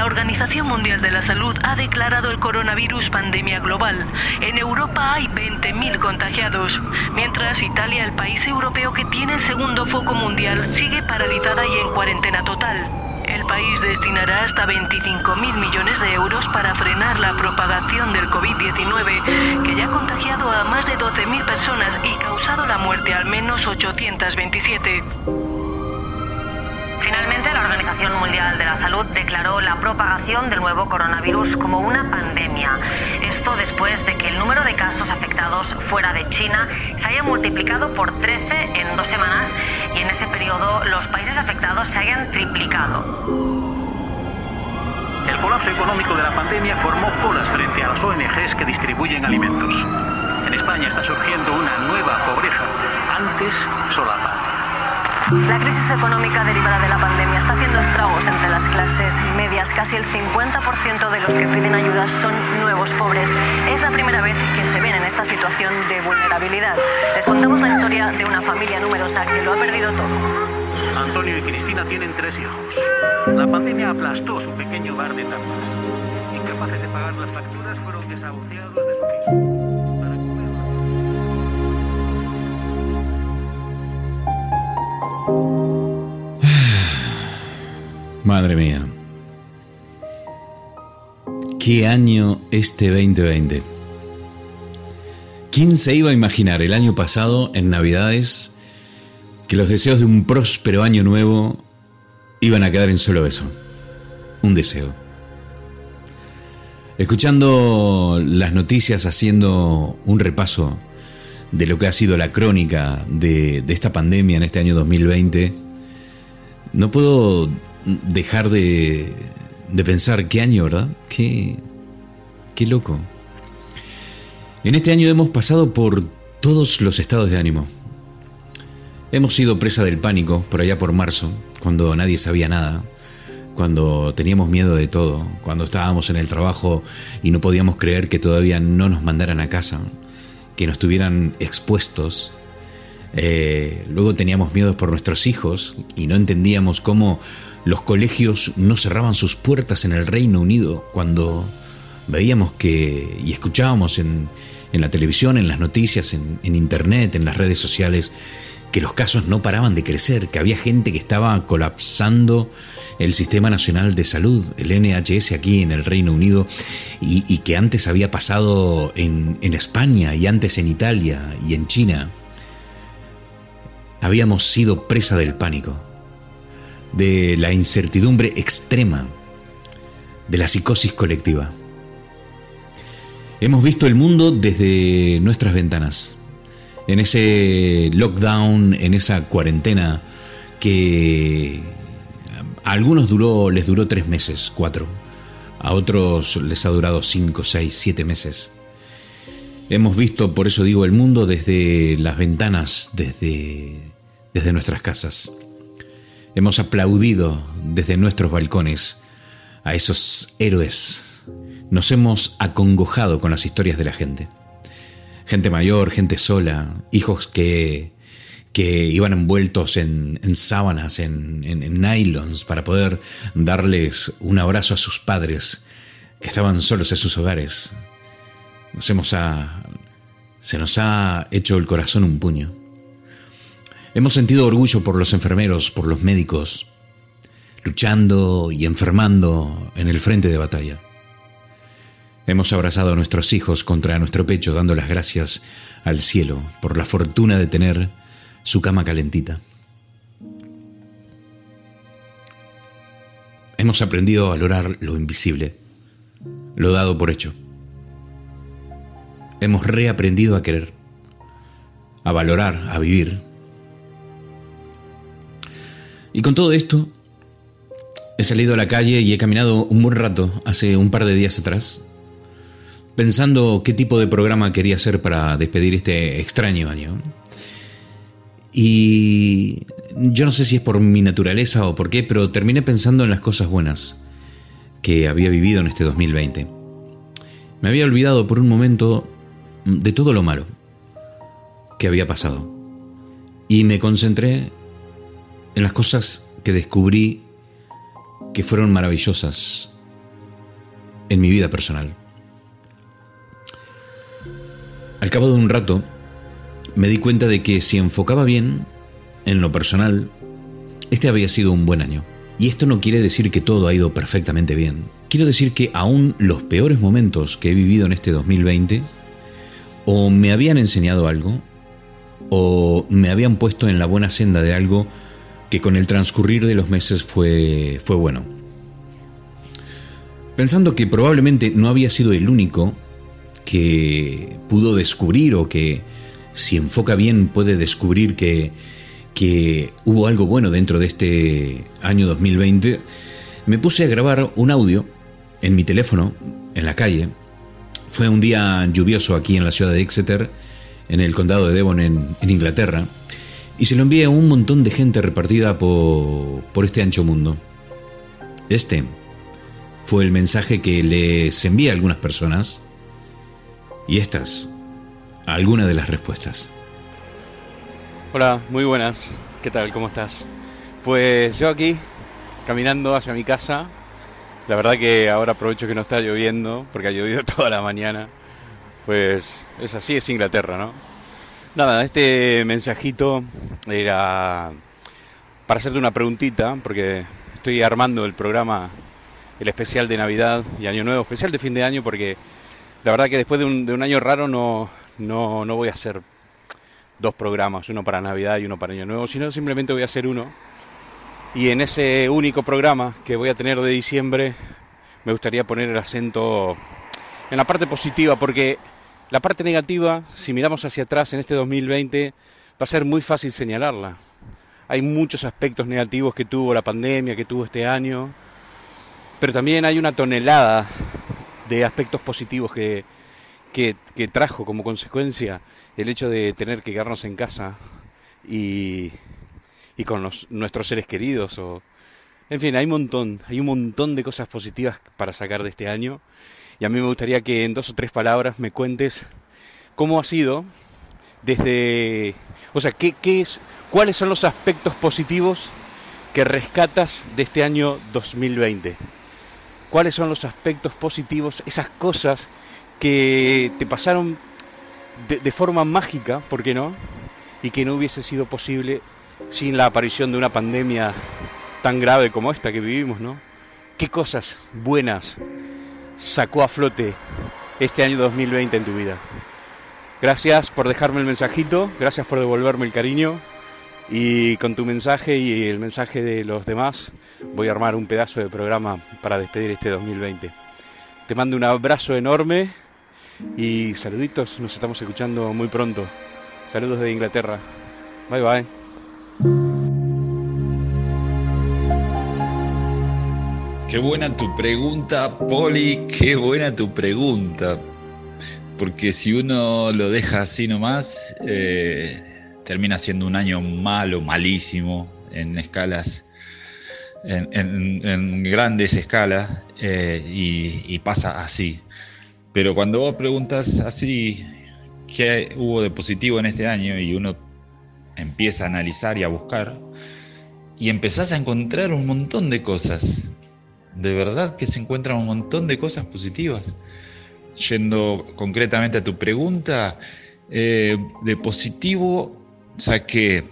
La Organización Mundial de la Salud ha declarado el coronavirus pandemia global. En Europa hay 20.000 contagiados, mientras Italia, el país europeo que tiene el segundo foco mundial, sigue paralizada y en cuarentena total. El país destinará hasta 25.000 millones de euros para frenar la propagación del COVID-19, que ya ha contagiado a más de 12.000 personas y causado la muerte a al menos 827. Organización Mundial de la Salud declaró la propagación del nuevo coronavirus como una pandemia. Esto después de que el número de casos afectados fuera de China se haya multiplicado por 13 en dos semanas y en ese periodo los países afectados se hayan triplicado. El colapso económico de la pandemia formó colas frente a las ONGs que distribuyen alimentos. En España está surgiendo una nueva pobreza, antes solapa. La crisis económica derivada de la pandemia está haciendo estragos entre las clases medias. Casi el 50% de los que piden ayuda son nuevos pobres. Es la primera vez que se ven en esta situación de vulnerabilidad. Les contamos la historia de una familia numerosa que lo ha perdido todo. Antonio y Cristina tienen tres hijos. La pandemia aplastó su pequeño bar de tapas. Incapaces de pagar las facturas, fueron desahuciados de su Madre mía. ¿Qué año este 2020? ¿Quién se iba a imaginar el año pasado, en Navidades, que los deseos de un próspero año nuevo iban a quedar en solo eso? Un deseo. Escuchando las noticias, haciendo un repaso de lo que ha sido la crónica de, de esta pandemia en este año 2020, no puedo dejar de, de pensar qué año, ¿verdad? Qué, qué loco. En este año hemos pasado por todos los estados de ánimo. Hemos sido presa del pánico por allá por marzo, cuando nadie sabía nada, cuando teníamos miedo de todo, cuando estábamos en el trabajo y no podíamos creer que todavía no nos mandaran a casa, que nos tuvieran expuestos. Eh, luego teníamos miedo por nuestros hijos y no entendíamos cómo los colegios no cerraban sus puertas en el Reino Unido cuando veíamos que y escuchábamos en, en la televisión, en las noticias, en, en, internet, en las redes sociales, que los casos no paraban de crecer, que había gente que estaba colapsando el Sistema Nacional de Salud, el NHS aquí en el Reino Unido, y, y que antes había pasado en, en España y antes en Italia y en China. Habíamos sido presa del pánico de la incertidumbre extrema, de la psicosis colectiva. Hemos visto el mundo desde nuestras ventanas, en ese lockdown, en esa cuarentena que a algunos duró, les duró tres meses, cuatro, a otros les ha durado cinco, seis, siete meses. Hemos visto, por eso digo, el mundo desde las ventanas, desde, desde nuestras casas. Hemos aplaudido desde nuestros balcones a esos héroes. Nos hemos acongojado con las historias de la gente. Gente mayor, gente sola, hijos que, que iban envueltos en, en sábanas, en, en, nylons, para poder darles un abrazo a sus padres que estaban solos en sus hogares. Nos hemos a, se nos ha hecho el corazón un puño. Hemos sentido orgullo por los enfermeros, por los médicos, luchando y enfermando en el frente de batalla. Hemos abrazado a nuestros hijos contra nuestro pecho dando las gracias al cielo por la fortuna de tener su cama calentita. Hemos aprendido a valorar lo invisible, lo dado por hecho. Hemos reaprendido a querer, a valorar, a vivir y con todo esto, he salido a la calle y he caminado un buen rato, hace un par de días atrás, pensando qué tipo de programa quería hacer para despedir este extraño año. Y yo no sé si es por mi naturaleza o por qué, pero terminé pensando en las cosas buenas que había vivido en este 2020. Me había olvidado por un momento de todo lo malo que había pasado. Y me concentré en las cosas que descubrí que fueron maravillosas en mi vida personal. Al cabo de un rato, me di cuenta de que si enfocaba bien, en lo personal, este había sido un buen año. Y esto no quiere decir que todo ha ido perfectamente bien. Quiero decir que aún los peores momentos que he vivido en este 2020 o me habían enseñado algo o me habían puesto en la buena senda de algo que con el transcurrir de los meses fue, fue bueno. Pensando que probablemente no había sido el único que pudo descubrir o que si enfoca bien puede descubrir que, que hubo algo bueno dentro de este año 2020, me puse a grabar un audio en mi teléfono, en la calle. Fue un día lluvioso aquí en la ciudad de Exeter, en el condado de Devon, en, Inglaterra, y se lo envié a un montón de gente repartida por, por este ancho mundo. Este fue el mensaje que les envié a algunas personas, y estas, algunas de las respuestas. Hola, muy buenas. ¿Qué tal? ¿Cómo estás? Pues yo aquí, caminando hacia mi casa. La verdad que ahora aprovecho que no está lloviendo, porque ha llovido toda la mañana. Pues es así, es Inglaterra, ¿no? Nada, este mensajito era para hacerte una preguntita, porque estoy armando el programa, el especial de Navidad y Año Nuevo, especial de fin de año, porque la verdad que después de un, año raro no, no, no voy a hacer dos programas, uno para Navidad y uno para Año Nuevo, sino simplemente voy a hacer uno. Y en ese único programa que voy a tener de diciembre, me gustaría poner el acento en la parte positiva, porque la parte negativa, si miramos hacia atrás en este 2020, va a ser muy fácil señalarla. Hay muchos aspectos negativos que tuvo la pandemia, que tuvo este año, pero también hay una tonelada de aspectos positivos que, que, trajo como consecuencia el hecho de tener que quedarnos en casa y, y con nuestros seres queridos. O, en fin, hay un montón, hay un montón de cosas positivas para sacar de este año. Y a mí me gustaría que en dos o tres palabras me cuentes cómo ha sido desde, o sea, qué, es, cuáles son los aspectos positivos que rescatas de este año 2020. ¿Cuáles son los aspectos positivos, esas cosas que te pasaron de, forma mágica, ¿por qué no? Y que no hubiese sido posible sin la aparición de una pandemia tan grave como esta que vivimos, ¿no? ¿Qué cosas buenas sacó a flote este año 2020 en tu vida? Gracias por dejarme el mensajito, gracias por devolverme el cariño y con tu mensaje y el mensaje de los demás voy a armar un pedazo de programa para despedir este 2020. Te mando un abrazo enorme y saluditos, nos estamos escuchando muy pronto. Saludos de Inglaterra. Bye bye. Qué buena tu pregunta, Poli, qué buena tu pregunta. Porque si uno lo deja así nomás, eh, termina siendo un año malo, malísimo, en escalas, en, grandes escalas, eh, y pasa así. Pero cuando vos preguntas así qué hubo de positivo en este año y uno empieza a analizar y a buscar, y empezás a encontrar un montón de cosas. De verdad que se encuentran un montón de cosas positivas. Yendo concretamente a tu pregunta, eh, de positivo saqué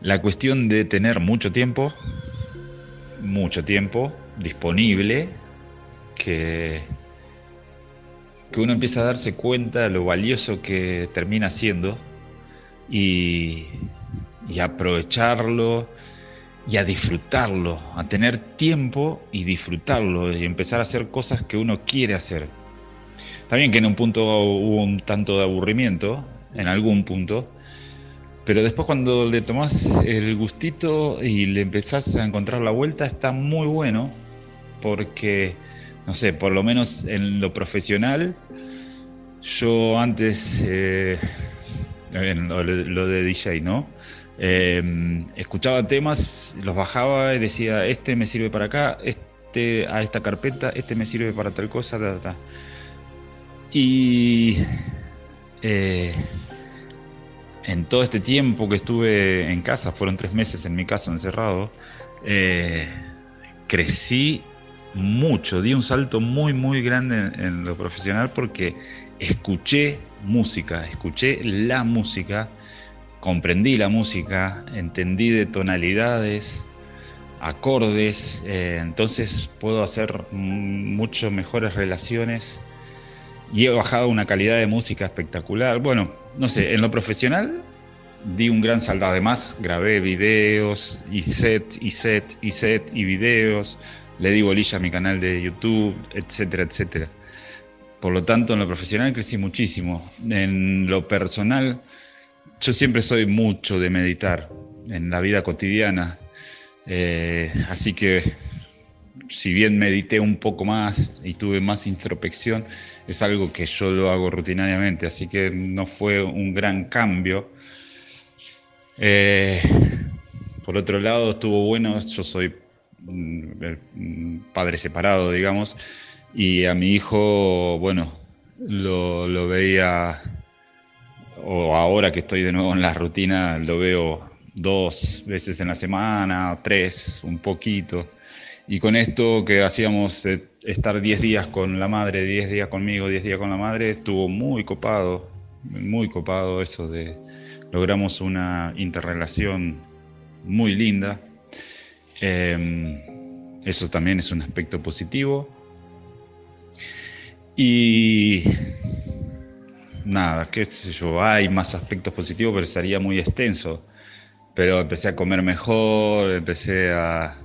la cuestión de tener mucho tiempo, mucho tiempo disponible, que que uno empieza a darse cuenta de lo valioso que termina siendo y, aprovecharlo y a disfrutarlo, a tener tiempo y disfrutarlo y empezar a hacer cosas que uno quiere hacer. También que en un punto hubo un tanto de aburrimiento, en algún punto, pero después cuando le tomás el gustito y le empezás a encontrar la vuelta está muy bueno porque no sé, por lo menos en lo profesional, yo antes, eh, lo, de DJ, ¿no? Eh, escuchaba temas, los bajaba y decía, este me sirve para acá, este a esta carpeta, este me sirve para tal cosa, ta, Y eh, en todo este tiempo que estuve en casa, fueron tres meses en mi caso encerrado, crecí mucho, di un salto muy, muy grande en, lo profesional porque escuché música, escuché la música, comprendí la música, entendí de tonalidades, acordes, eh, entonces puedo hacer mucho mejores relaciones y he bajado una calidad de música espectacular. Bueno, no sé, en lo profesional di un gran salto. Además, grabé videos y set y set y set y videos. Le di bolilla a mi canal de YouTube, etcétera, etcétera. Por lo tanto, en lo profesional crecí muchísimo. En lo personal, yo siempre soy mucho de meditar en la vida cotidiana. Eh, así que, si bien medité un poco más y tuve más introspección, es algo que yo lo hago rutinariamente. Así que no fue un gran cambio eh, por otro lado, estuvo bueno, yo soy mm, padre separado, digamos, y a mi hijo, bueno, lo, veía, o ahora que estoy de nuevo en la rutina, lo veo dos veces en la semana, tres, un poquito. Y con esto que hacíamos eh, estar 10 días con la madre, 10 días conmigo, 10 días con la madre, estuvo muy copado, muy copado eso de, logramos una interrelación muy linda. Em, eso también es un aspecto positivo. Y nada, qué sé yo, hay más aspectos positivos, pero sería muy extenso. Pero empecé a comer mejor, empecé a,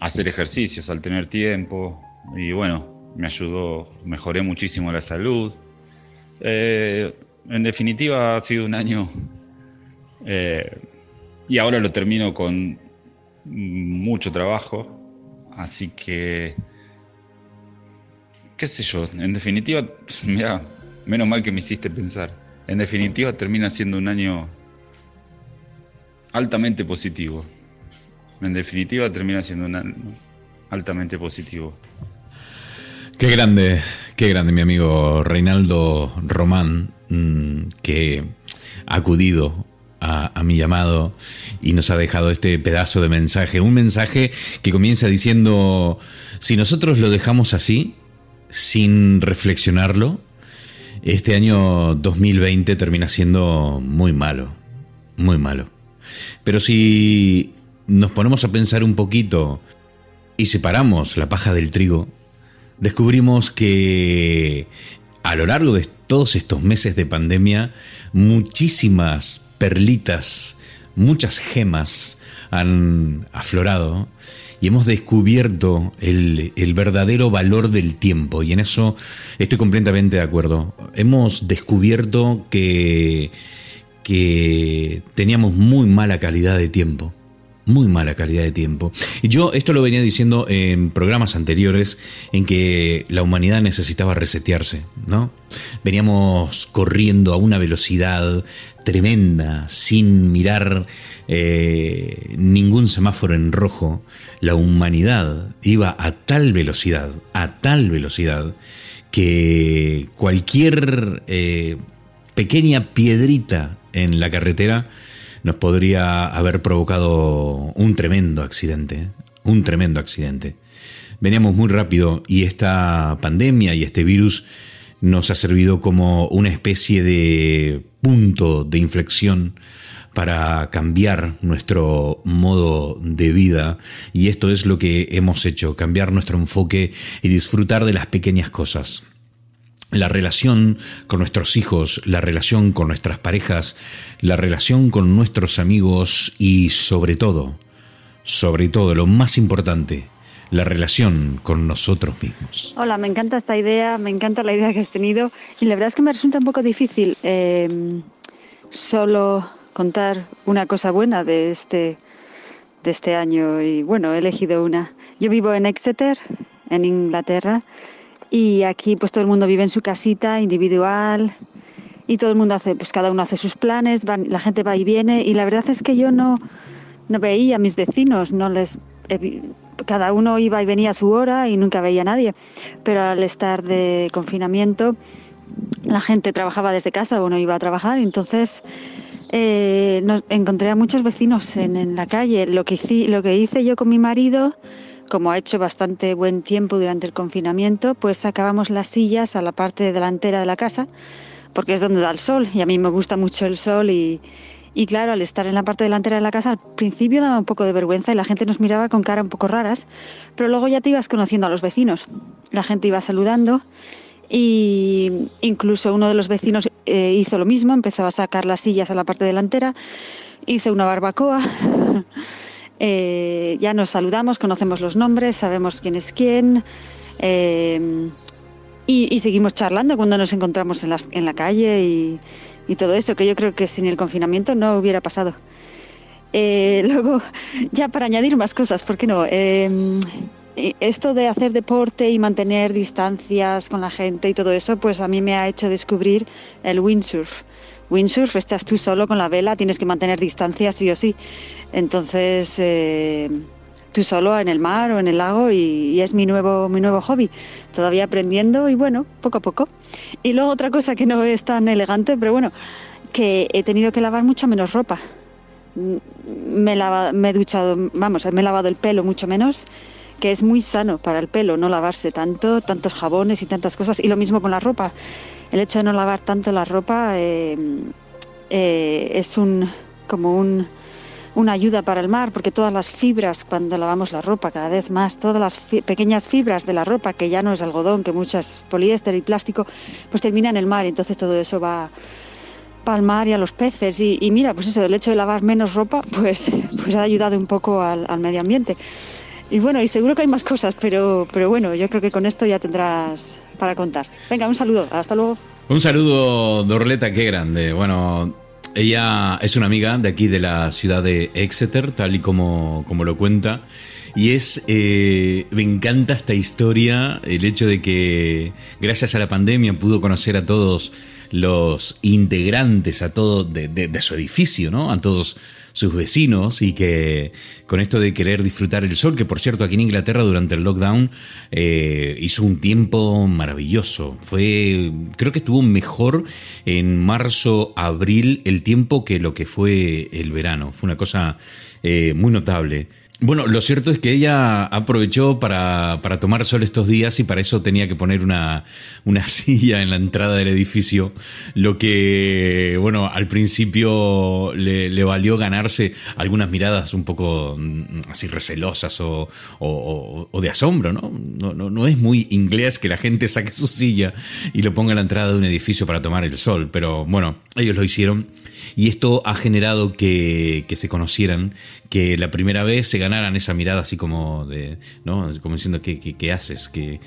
hacer ejercicios al tener tiempo y bueno, me ayudó, mejoré muchísimo la salud. Eh, en definitiva ha sido un año eh, y ahora lo termino con mucho trabajo, así que, qué sé yo, en definitiva, mira, menos mal que me hiciste pensar, en definitiva termina siendo un año altamente positivo. En definitiva termina siendo un año altamente positivo. Qué grande, qué grande mi amigo Reinaldo Román, mm, que ha acudido a, mi llamado y nos ha dejado este pedazo de mensaje. Un mensaje que comienza diciendo, si nosotros lo dejamos así, sin reflexionarlo, este año 2020 termina siendo muy malo, muy malo. Pero si nos ponemos a pensar un poquito y separamos la paja del trigo, descubrimos que a lo largo de todos estos meses de pandemia, muchísimas perlitas, muchas gemas han aflorado y hemos descubierto el, verdadero valor del tiempo y en eso estoy completamente de acuerdo. Hemos descubierto que, que teníamos muy mala calidad de tiempo muy mala calidad de tiempo. Y yo esto lo venía diciendo en programas anteriores en que la humanidad necesitaba resetearse, ¿no? Veníamos corriendo a una velocidad tremenda, sin mirar eh, ningún semáforo en rojo. La humanidad iba a tal velocidad, a tal velocidad, que cualquier eh, pequeña piedrita en la carretera nos podría haber provocado un tremendo accidente, un tremendo accidente. Veníamos muy rápido y esta pandemia y este virus nos ha servido como una especie de punto de inflexión para cambiar nuestro modo de vida. Y esto es lo que hemos hecho, cambiar nuestro enfoque y disfrutar de las pequeñas cosas. La relación con nuestros hijos, la relación con nuestras parejas, la relación con nuestros amigos y sobre todo, sobre todo, lo más importante, la relación con nosotros mismos. Hola, me encanta esta idea, me encanta la idea que has tenido y la verdad es que me resulta un poco difícil em, solo contar una cosa buena de este, de este año y bueno, he elegido una. Yo vivo en Exeter, en Inglaterra y aquí pues todo el mundo vive en su casita individual y todo el mundo hace, pues cada uno hace sus planes, la gente va y viene y la verdad es que yo no, no veía a mis vecinos, no les cada uno iba y venía a su hora y nunca veía a nadie, pero al estar de confinamiento la gente trabajaba desde casa o no iba a trabajar, entonces eh, encontré a muchos vecinos en, la calle. Lo que, hice, lo que hice yo con mi marido como ha hecho bastante buen tiempo durante el confinamiento, pues sacábamos las sillas a la parte delantera de la casa, porque es donde da el sol y a mí me gusta mucho el sol y, y claro, al estar en la parte delantera de la casa, al principio daba un poco de vergüenza y la gente nos miraba con cara un poco raras, pero luego ya te ibas conociendo a los vecinos. La gente iba saludando y incluso uno de los vecinos eh, hizo lo mismo, empezó a sacar las sillas a la parte delantera, hizo una barbacoa. Eh, ya nos saludamos, conocemos los nombres, sabemos quién es quién. Eh, y, seguimos charlando cuando nos encontramos en, en la calle y, y todo eso, que yo creo que sin el confinamiento no hubiera pasado. Eh, luego, ya para añadir más cosas, ¿por qué no? Em, esto de hacer deporte y mantener distancias con la gente y todo eso, pues a mí me ha hecho descubrir el windsurf. Windsurf, estás tú solo con la vela, tienes que mantener distancias sí o sí. Entonces, eh, tú solo en el mar o en el lago y, es mi nuevo, mi nuevo hobby. Todavía aprendiendo y bueno, poco a poco. Y luego otra cosa que no es tan elegante, pero bueno, que he tenido que lavar mucha menos ropa. Me, me he duchado, vamos, me he lavado el pelo mucho menos, que es muy sano para el pelo no lavarse tanto, tantos jabones y tantas cosas. Y lo mismo con la ropa. El hecho de no lavar tanto la ropa eh, eh, es un como un una ayuda para el mar, porque todas las fibras, cuando lavamos la ropa, cada vez más, todas las pequeñas fibras de la ropa, que ya no es algodón, que muchas poliéster y plástico, pues termina en el mar, entonces todo eso va al mar y a los peces. Y, mira, pues eso, el hecho de lavar menos ropa, pues, pues ha ayudado un poco al, medio ambiente. Y bueno, y seguro que hay más cosas, pero, pero bueno, yo creo que con esto ya tendrás para contar. Venga, un saludo, hasta luego. Un saludo, Dorleta, qué grande. Bueno, ella es una amiga de aquí de la ciudad de Exeter, tal y como, como lo cuenta. Y es, eh, me encanta esta historia, el hecho de que gracias a la pandemia pudo conocer a todos los integrantes, a todo de, de su edificio, ¿no? A todos sus vecinos y que con esto de querer disfrutar el sol, que por cierto aquí en Inglaterra durante el lockdown eh, hizo un tiempo maravilloso. Fue, creo que estuvo mejor en marzo, abril el tiempo que lo que fue el verano. Fue una cosa eh, muy notable. Bueno, lo cierto es que ella aprovechó para, para, tomar sol estos días y para eso tenía que poner una, una, silla en la entrada del edificio, lo que, bueno, al principio le, valió ganarse algunas miradas un poco mm, así recelosas o, o, o de asombro, ¿no? No, ¿no? no es muy inglés que la gente saque su silla y lo ponga en la entrada de un edificio para tomar el sol, pero bueno, ellos lo hicieron y esto ha generado que, se conocieran, que la primera vez se ganaran esa mirada así como de, ¿no? Como diciendo, ¿qué, qué, haces? ¿Qué,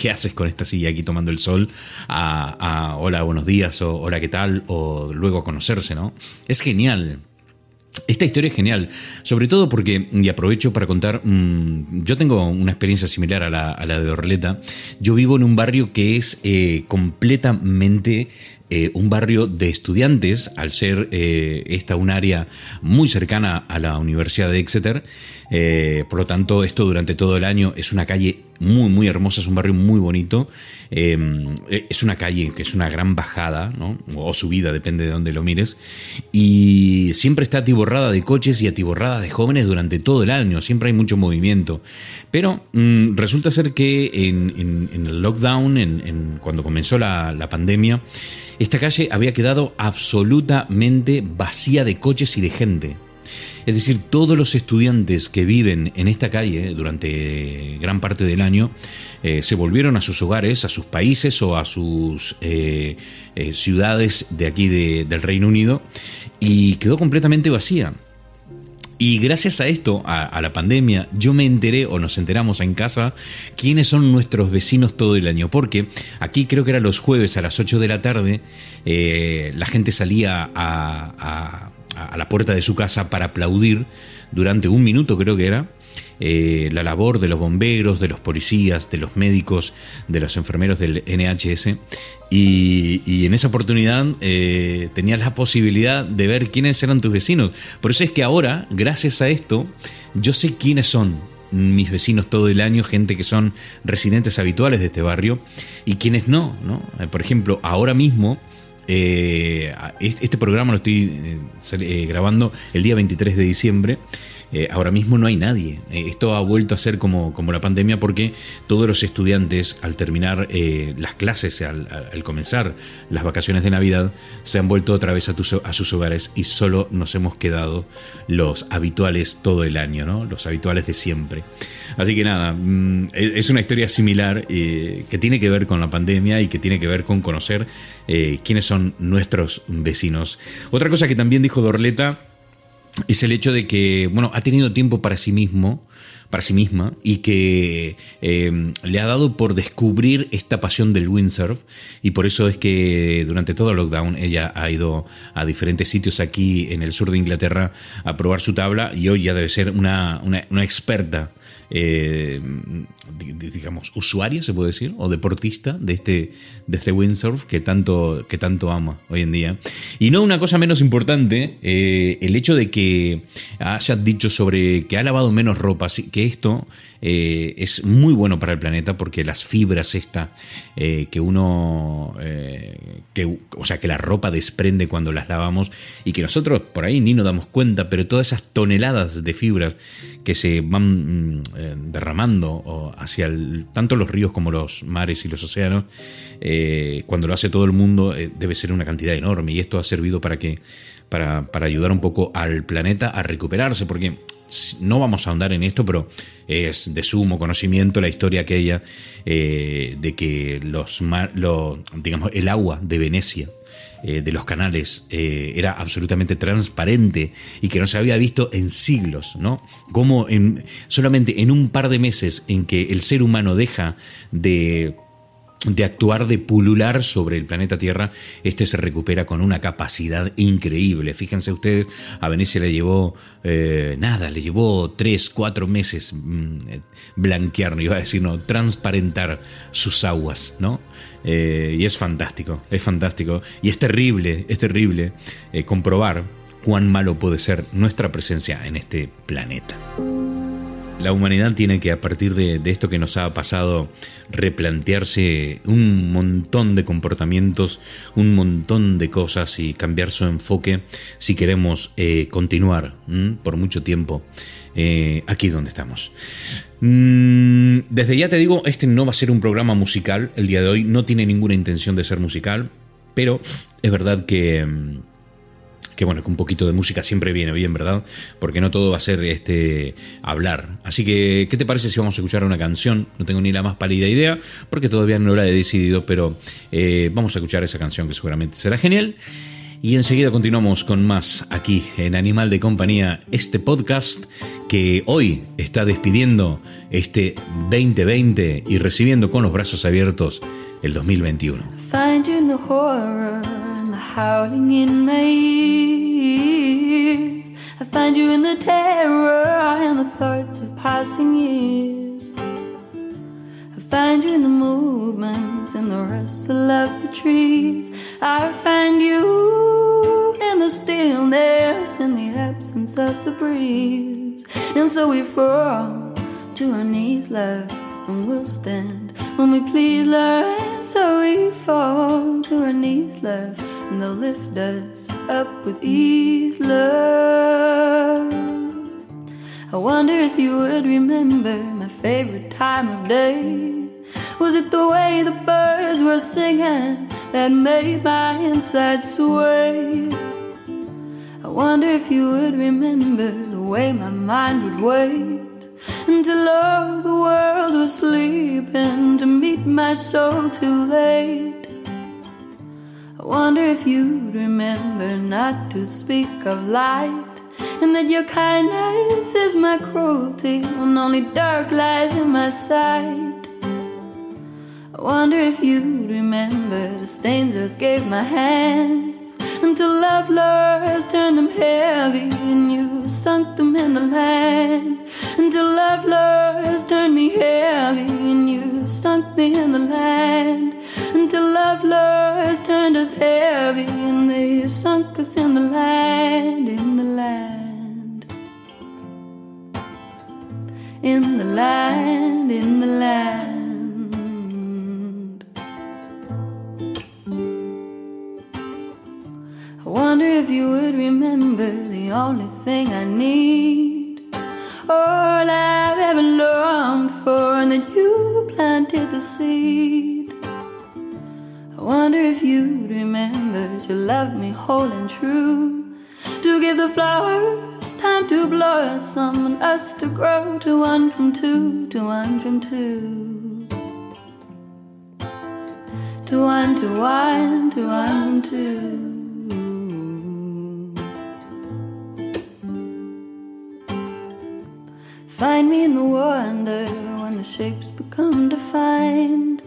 ¿Qué, haces con esta silla aquí tomando el sol? A, hola, buenos días, o hola, ¿qué tal? O luego a conocerse, ¿no? Es genial. Esta historia es genial, sobre todo porque, y aprovecho para contar, mm, yo tengo una experiencia similar a la, a la, de Orleta. Yo vivo en un barrio que es eh, completamente eh, un barrio de estudiantes, al ser eh, esta un área muy cercana a la Universidad de Exeter. Eh, por lo tanto, esto durante todo el año es una calle muy, muy hermosa, es un barrio muy bonito. es una calle que es una gran bajada, o subida, depende de dónde lo mires. Y siempre está atiborrada de coches y atiborrada de jóvenes durante todo el año, siempre hay mucho movimiento. Pero mm, resulta ser que en, el lockdown, cuando comenzó la pandemia, esta calle había quedado absolutamente vacía de coches y de gente. Es decir, todos los estudiantes que viven en esta calle durante gran parte del año eh, se volvieron a sus hogares, a sus países o a sus eh, eh, ciudades de aquí del Reino Unido y quedó completamente vacía. Y gracias a esto, a, la pandemia, yo me enteré o nos enteramos en casa quiénes son nuestros vecinos todo el año. Porque aquí creo que era los jueves a las 8 de la tarde, eh, la gente salía a, a la puerta de su casa para aplaudir durante un minuto, creo que era eh, la labor de los bomberos, de los policías, de los médicos, de los enfermeros del NHS. Y, en esa oportunidad eh, tenías la posibilidad de ver quiénes eran tus vecinos. Por eso es que ahora, gracias a esto, yo sé quiénes son mis vecinos todo el año, gente que son residentes habituales de este barrio y quienes no. ¿no? Eh, por ejemplo, ahora mismo... este programa lo estoy grabando el día 23 de diciembre eh, ahora mismo no hay nadie. Eh, esto ha vuelto a ser como, como la pandemia porque todos los estudiantes al terminar eh, las clases, al, comenzar las vacaciones de Navidad, se han vuelto otra vez a, a, sus hogares y solo nos hemos quedado los habituales todo el año, ¿no? los habituales de siempre. Así que nada, mm, es una historia similar que tiene que ver con la pandemia y que tiene que ver con conocer quiénes son nuestros vecinos. Otra cosa que también dijo Dorleta es el hecho de que, bueno, ha tenido tiempo para sí mismo, para sí misma, y que em, le ha dado por descubrir esta pasión del windsurf, y por eso es que durante todo el lockdown ella ha ido a diferentes sitios aquí en el sur de Inglaterra a probar su tabla, y hoy ya debe ser una, una, una experta eh, digamos, usuario, se puede decir, o deportista de este, de este windsurf que tanto, que tanto ama hoy en día. Y no una cosa menos importante, eh, el hecho de que haya dicho sobre que ha lavado menos ropa, que esto eh, es muy bueno para el planeta porque las fibras eh, que uno, que, o sea, que la ropa desprende cuando las lavamos y que nosotros por ahí ni nos damos cuenta, pero todas esas toneladas de fibras que se van mm, derramando hacia el, tanto los ríos como los mares y los océanos, cuando lo hace todo el mundo debe ser una cantidad enorme. Y esto ha servido para que para, para ayudar un poco al planeta a recuperarse, porque no vamos a ahondar en esto, pero es de sumo conocimiento la historia aquella eh, de que los, digamos, el agua de Venecia eh, de los canales eh, era absolutamente transparente y que no se había visto en siglos, ¿no? Como en, solamente en un par de meses en que el ser humano deja de de actuar, de pulular sobre el planeta Tierra, este se recupera con una capacidad increíble. Fíjense ustedes, a Venecia le llevó eh, nada, le llevó tres, cuatro meses mm, blanquear, no iba a decir, no, transparentar sus aguas, ¿no? Eh, y es fantástico, es fantástico. Y es terrible, es terrible eh, comprobar cuán malo puede ser nuestra presencia en este planeta. La humanidad tiene que, a partir de, esto que nos ha pasado, replantearse un montón de comportamientos, un montón de cosas y cambiar su enfoque si queremos eh, continuar por mucho tiempo eh, aquí donde estamos. Mm, desde ya te digo, este no va a ser un programa musical, el día de hoy no tiene ninguna intención de ser musical, pero es verdad que mm, que bueno, que un poquito de música siempre viene bien, ¿verdad? Porque no todo va a ser este hablar. Así que, ¿qué te parece si vamos a escuchar una canción? No tengo ni la más pálida idea, porque todavía no la he decidido, pero eh, vamos a escuchar esa canción que seguramente será genial. Y enseguida continuamos con más aquí en Animal de Compañía, este podcast que hoy está despidiendo este 2020 y recibiendo con los brazos abiertos el 2021. howling in my ears. I find you in the terror and the thoughts of passing years. Find you in the movements and the rustle of the trees. I find you in the stillness and the absence of the breeze. And so we fall to our knees, love, and we'll stand when we please, love. And so we fall to our knees, love and they'll lift us up with ease, love. I wonder if you would remember my favorite time of day. Was it the way the birds were singing that made my insides sway? I wonder if you would remember the way my mind would wait until all the world was sleeping to meet my soul too late. I wonder if you'd remember not to speak of light, and that your kindness is my cruelty when only dark lies in my sight. I wonder if you'd remember the stains earth gave my hands until love lures turned them heavy and you sunk them in the land. Until love lures turned me heavy and you sunk me in the land until love lures turned us heavy and they sunk us in the land, in the land, in the land, in the land. I wonder if you would remember the only thing I need. All I've ever longed for, and that you planted the seed. I wonder if you'd remember to love me whole and true. To give the flowers time to blossom and us to grow to one from two, to one from two. To one, to one, to one, two. Find me in the wonder when the shapes become defined.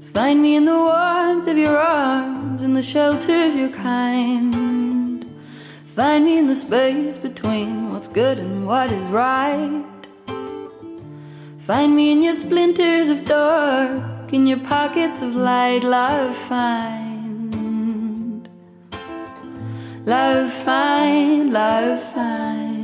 Find me in the warmth of your arms, in the shelter of your kind. Find me in the space between what's good and what is right. Find me in your splinters of dark, in your pockets of light, love find. Love find, love find.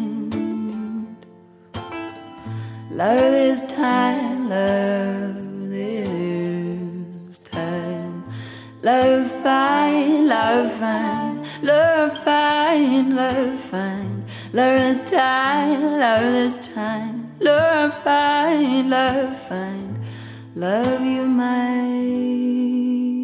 Love this time, love this time. Love fine, love fine, love fine, love fine. Love this time, love this time. Love fine, love fine. Love you, my.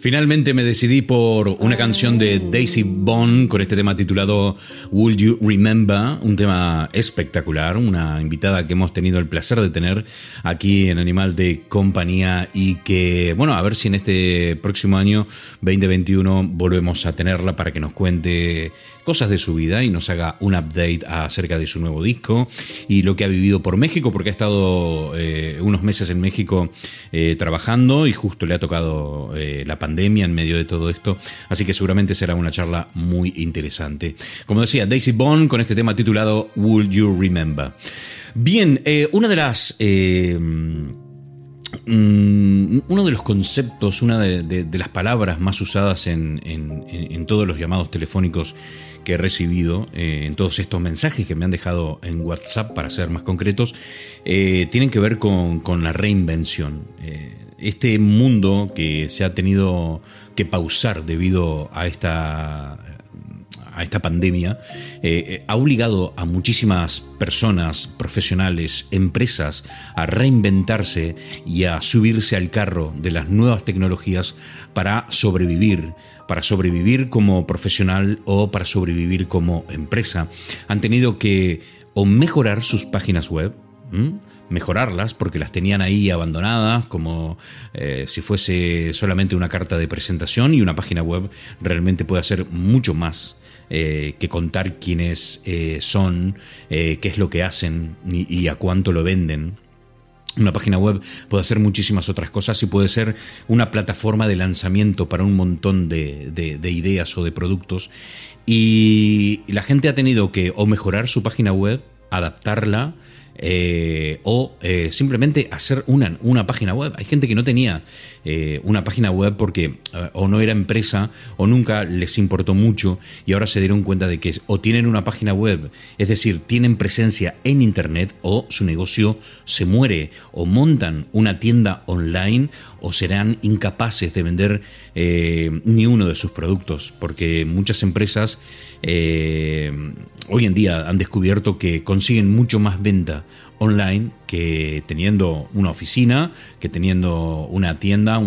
Finalmente me decidí por una canción de Daisy Bond con este tema titulado Will You Remember, un tema espectacular, una invitada que hemos tenido el placer de tener aquí en Animal de Compañía y que, bueno, a ver si en este próximo año 2021 volvemos a tenerla para que nos cuente cosas de su vida y nos haga un update acerca de su nuevo disco y lo que ha vivido por México, porque ha estado eh, unos meses en México eh, trabajando y justo le ha tocado eh, la pandemia en medio de todo esto, así que seguramente será una charla muy interesante. Como decía, Daisy Bond con este tema titulado Will You Remember. Bien, una de las... Mm, uno de los conceptos, una de, las palabras más usadas en, todos los llamados telefónicos que he recibido eh, en todos estos mensajes que me han dejado en WhatsApp, para ser más concretos, eh, tienen que ver con, la reinvención. Eh, este mundo que se ha tenido que pausar debido a esta a esta pandemia, ha obligado a muchísimas personas, profesionales, empresas, a reinventarse y a subirse al carro de las nuevas tecnologías para sobrevivir, para sobrevivir como profesional o para sobrevivir como empresa. Han tenido que o mejorar sus páginas web, mejorarlas porque las tenían ahí abandonadas como eh, si fuese solamente una carta de presentación y una página web realmente puede hacer mucho más eh, que contar quiénes eh, son, qué es lo que hacen y, a cuánto lo venden. Una página web puede hacer muchísimas otras cosas y puede ser una plataforma de lanzamiento para un montón de, ideas o de productos. Y la gente ha tenido que o mejorar su página web, adaptarla, eh, o eh, simplemente hacer una, una, página web. Hay gente que no tenía eh, una página web porque o no era empresa o nunca les importó mucho y ahora se dieron cuenta de que o tienen una página web, es decir, tienen presencia en Internet o su negocio se muere o montan una tienda online o serán incapaces de vender ni uno de sus productos porque muchas empresas hoy en día han descubierto que consiguen mucho más venta online que teniendo una oficina, que teniendo una tienda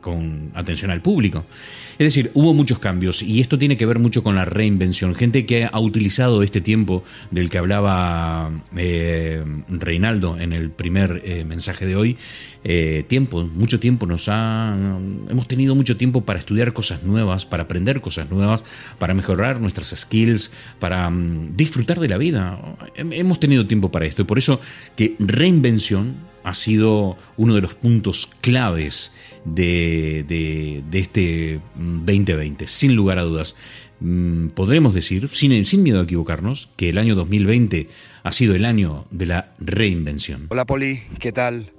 con atención al público. Es decir, hubo muchos cambios y esto tiene que ver mucho con la reinvención. Gente que ha utilizado este tiempo del que hablaba eh, Reinaldo en el primer eh, mensaje de hoy, eh, tiempo, mucho tiempo nos ha... Hemos tenido mucho tiempo para estudiar cosas nuevas, para aprender cosas nuevas, para mejorar nuestras skills, para mm, disfrutar de la vida. Hemos tenido tiempo para esto y por eso que reinvención ha sido uno de los puntos claves de, este 2020, sin lugar a dudas. Mm, podremos decir, sin, sin miedo a equivocarnos, que el año 2020 ha sido el año de la reinvención. Hola Poli, ¿qué tal?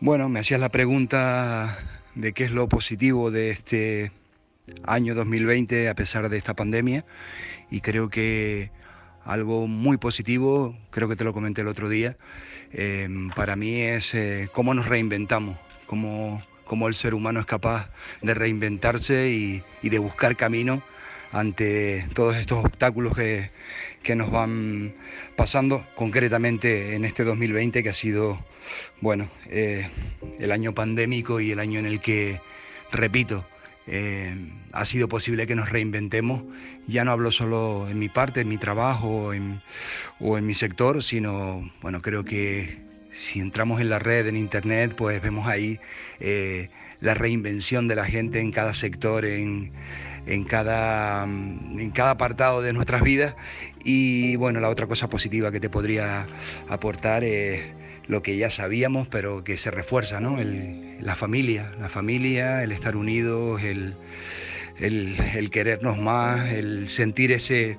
Bueno, me hacías la pregunta de qué es lo positivo de este año 2020 a pesar de esta pandemia y creo que algo muy positivo, creo que te lo comenté el otro día, eh, para mí es eh, cómo nos reinventamos, cómo, cómo, el ser humano es capaz de reinventarse y, de buscar camino ante todos estos obstáculos que, nos van pasando, concretamente en este 2020 que ha sido, bueno, eh, el año pandémico y el año en el que, repito, eh, ha sido posible que nos reinventemos. Ya no hablo solo en mi parte, en mi trabajo o en, mi sector, sino, bueno, creo que si entramos en la red, en internet, pues vemos ahí eh, la reinvención de la gente en cada sector, en, en, cada, en cada apartado de nuestras vidas. Y bueno, la otra cosa positiva que te podría aportar es lo que ya sabíamos, pero que se refuerza, ¿no? la familia, la familia, el estar unidos, el, el, querernos más, el sentir ese,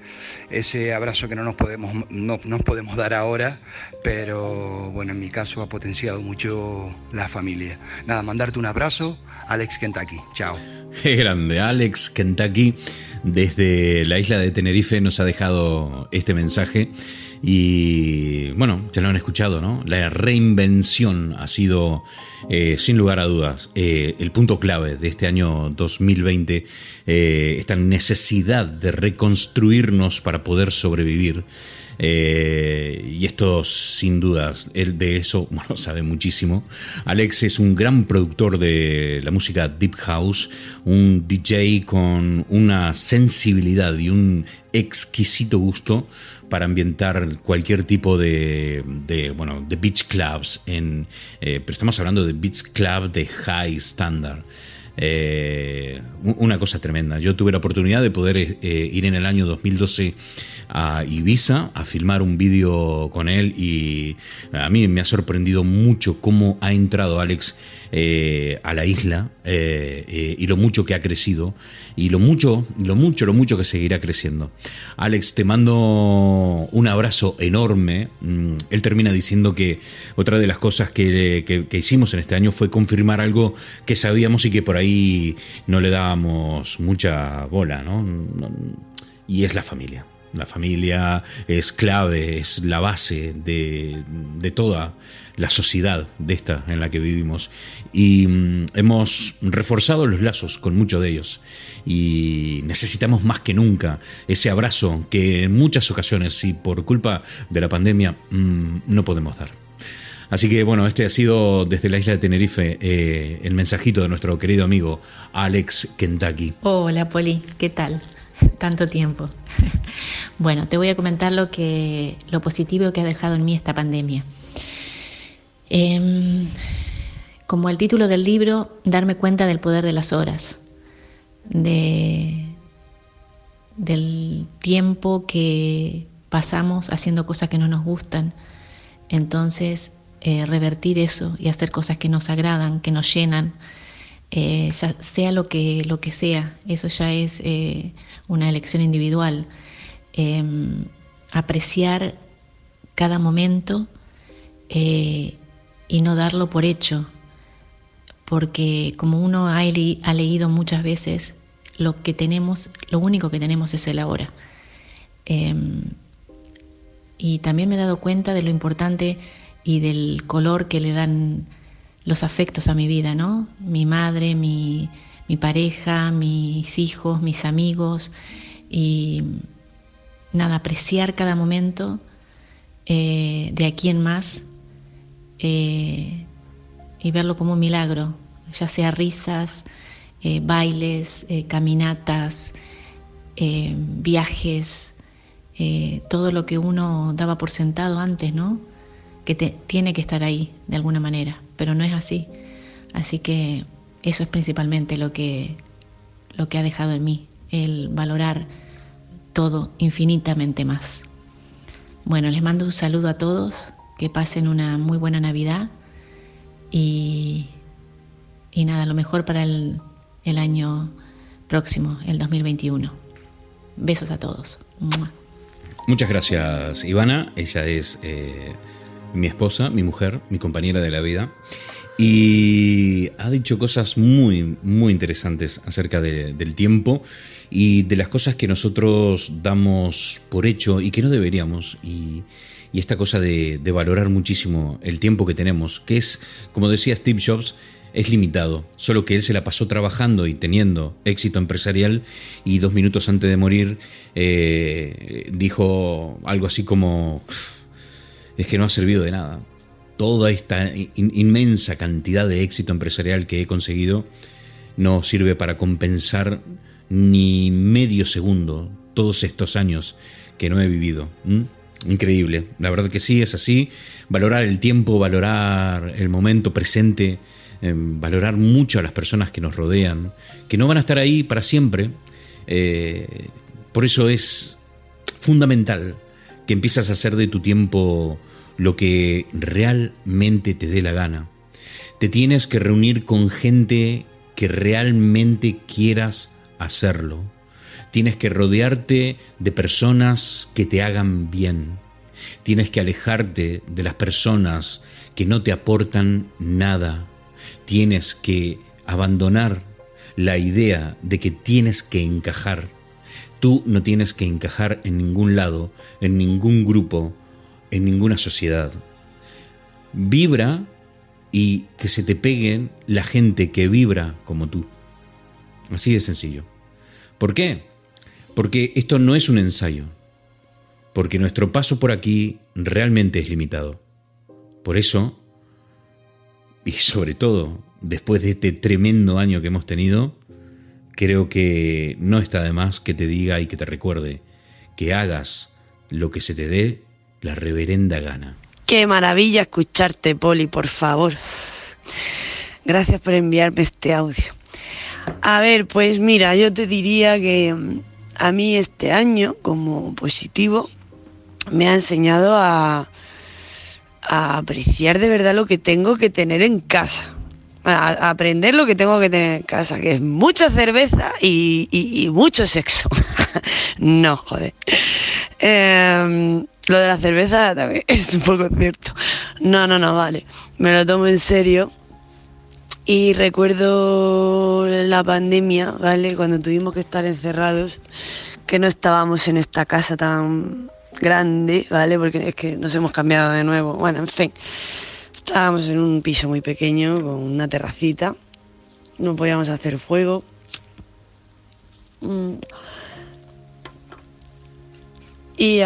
ese abrazo que no nos, podemos, no, nos podemos dar ahora, pero bueno, en mi caso ha potenciado mucho la familia. Nada, mandarte un abrazo, Alex Kentucky. Chao. Qué grande, Alex Kentucky desde la isla de Tenerife nos ha dejado este mensaje. Y bueno, ya lo han escuchado, ¿no? La reinvención ha sido, eh, sin lugar a dudas, eh, el punto clave de este año 2020, eh, esta necesidad de reconstruirnos para poder sobrevivir. y esto sin dudas, él de eso bueno, sabe muchísimo. Alex es un gran productor de la música Deep House, un DJ con una sensibilidad y un exquisito gusto para ambientar cualquier tipo de, bueno, de beach clubs, en, eh, pero estamos hablando de beach club de high standard. Eh, una cosa tremenda. Yo tuve la oportunidad de poder eh, ir en el año 2012 a Ibiza a filmar un vídeo con él y a mí me ha sorprendido mucho cómo ha entrado Alex eh, a la isla eh, eh, y lo mucho que ha crecido y lo mucho, lo mucho, lo mucho que seguirá creciendo. Alex, te mando un abrazo enorme. Mm, él termina diciendo que otra de las cosas que, hicimos en este año fue confirmar algo que sabíamos y que por ahí no le dábamos mucha bola, ¿no? Y es la familia. La familia es clave, es la base de, de toda la sociedad de esta en la que vivimos. Y mm, hemos reforzado los lazos con muchos de ellos. Y necesitamos más que nunca ese abrazo que en muchas ocasiones, y por culpa de la pandemia, mm, no podemos dar. Así que bueno, este ha sido desde la isla de Tenerife eh, el mensajito de nuestro querido amigo Alex Kentucky. Hola Poli, ¿qué tal? Tanto tiempo. Bueno, te voy a comentar lo que lo positivo que ha dejado en mí esta pandemia. Em, como el título del libro, darme cuenta del poder de las horas, de, del tiempo que pasamos haciendo cosas que no nos gustan. Entonces, eh, revertir eso y hacer cosas que nos agradan, que nos llenan, eh, sea lo que, lo que sea, eso ya es eh, una elección individual. Em, apreciar cada momento y no darlo por hecho, porque como uno ha, leído muchas veces, lo que tenemos, lo único que tenemos es el ahora. Em, y también me he dado cuenta de lo importante y del color que le dan los afectos a mi vida, ¿no? Mi madre, mi, pareja, mis hijos, mis amigos y nada, apreciar cada momento eh, de aquí en más eh, y verlo como un milagro, ya sea risas, eh, bailes, caminatas, viajes, todo lo que uno daba por sentado antes, ¿no? Que tiene que estar ahí de alguna manera, pero no es así. Así que eso es principalmente lo que, lo que ha dejado en mí, el valorar todo infinitamente más. Bueno, les mando un saludo a todos que pasen una muy buena Navidad y, y nada, lo mejor para el, el, año próximo, el 2021. Besos a todos. Muchas gracias, Ivana. Ella es eh, mi esposa, mi mujer, mi compañera de la vida. Y ha dicho cosas muy, muy interesantes acerca del tiempo y de las cosas que nosotros damos por hecho y que no deberíamos. Y, esta cosa de, valorar muchísimo el tiempo que tenemos, que es, como decía Steve Jobs, es limitado, solo que él se la pasó trabajando y teniendo éxito empresarial y dos minutos antes de morir eh, dijo algo así como, es que no ha servido de nada. Toda esta inmensa cantidad de éxito empresarial que he conseguido no sirve para compensar ni medio segundo todos estos años que no he vivido. Increíble, la verdad que sí, es así. Valorar el tiempo, valorar el momento presente, em, valorar mucho a las personas que nos rodean, que no van a estar ahí para siempre. Eh, por eso es fundamental que empieces a hacer de tu tiempo lo que realmente te dé la gana. Te tienes que reunir con gente que realmente quieras hacerlo Tienes que rodearte de personas que te hagan bien. Tienes que alejarte de las personas que no te aportan nada. Tienes que abandonar la idea de que tienes que encajar. Tú no tienes que encajar en ningún lado, en ningún grupo, en ninguna sociedad. Vibra y que se te peguen la gente que vibra como tú. Así de sencillo. ¿Por qué? Porque esto no es un ensayo, porque nuestro paso por aquí realmente es limitado. Por eso, y sobre todo después de este tremendo año que hemos tenido, creo que no está de más que te diga y que te recuerde que hagas lo que se te dé la reverenda gana. Qué maravilla escucharte, Poli, por favor. Gracias por enviarme este audio. A ver, pues mira, yo te diría que a mí este año como positivo me ha enseñado a, apreciar de verdad lo que tengo que tener en casa. A, aprender lo que tengo que tener en casa, que es mucha cerveza y, mucho sexo. no, joder. Em, lo de la cerveza también es un poco cierto. No, no, no, vale. Me lo tomo en serio y recuerdo la pandemia, ¿vale? Cuando tuvimos que estar encerrados, que no estábamos en esta casa tan grande, ¿vale? Porque es que nos hemos cambiado de nuevo. Bueno, en fin, estábamos en un piso muy pequeño con una terracita, no podíamos hacer fuego. Mm. Y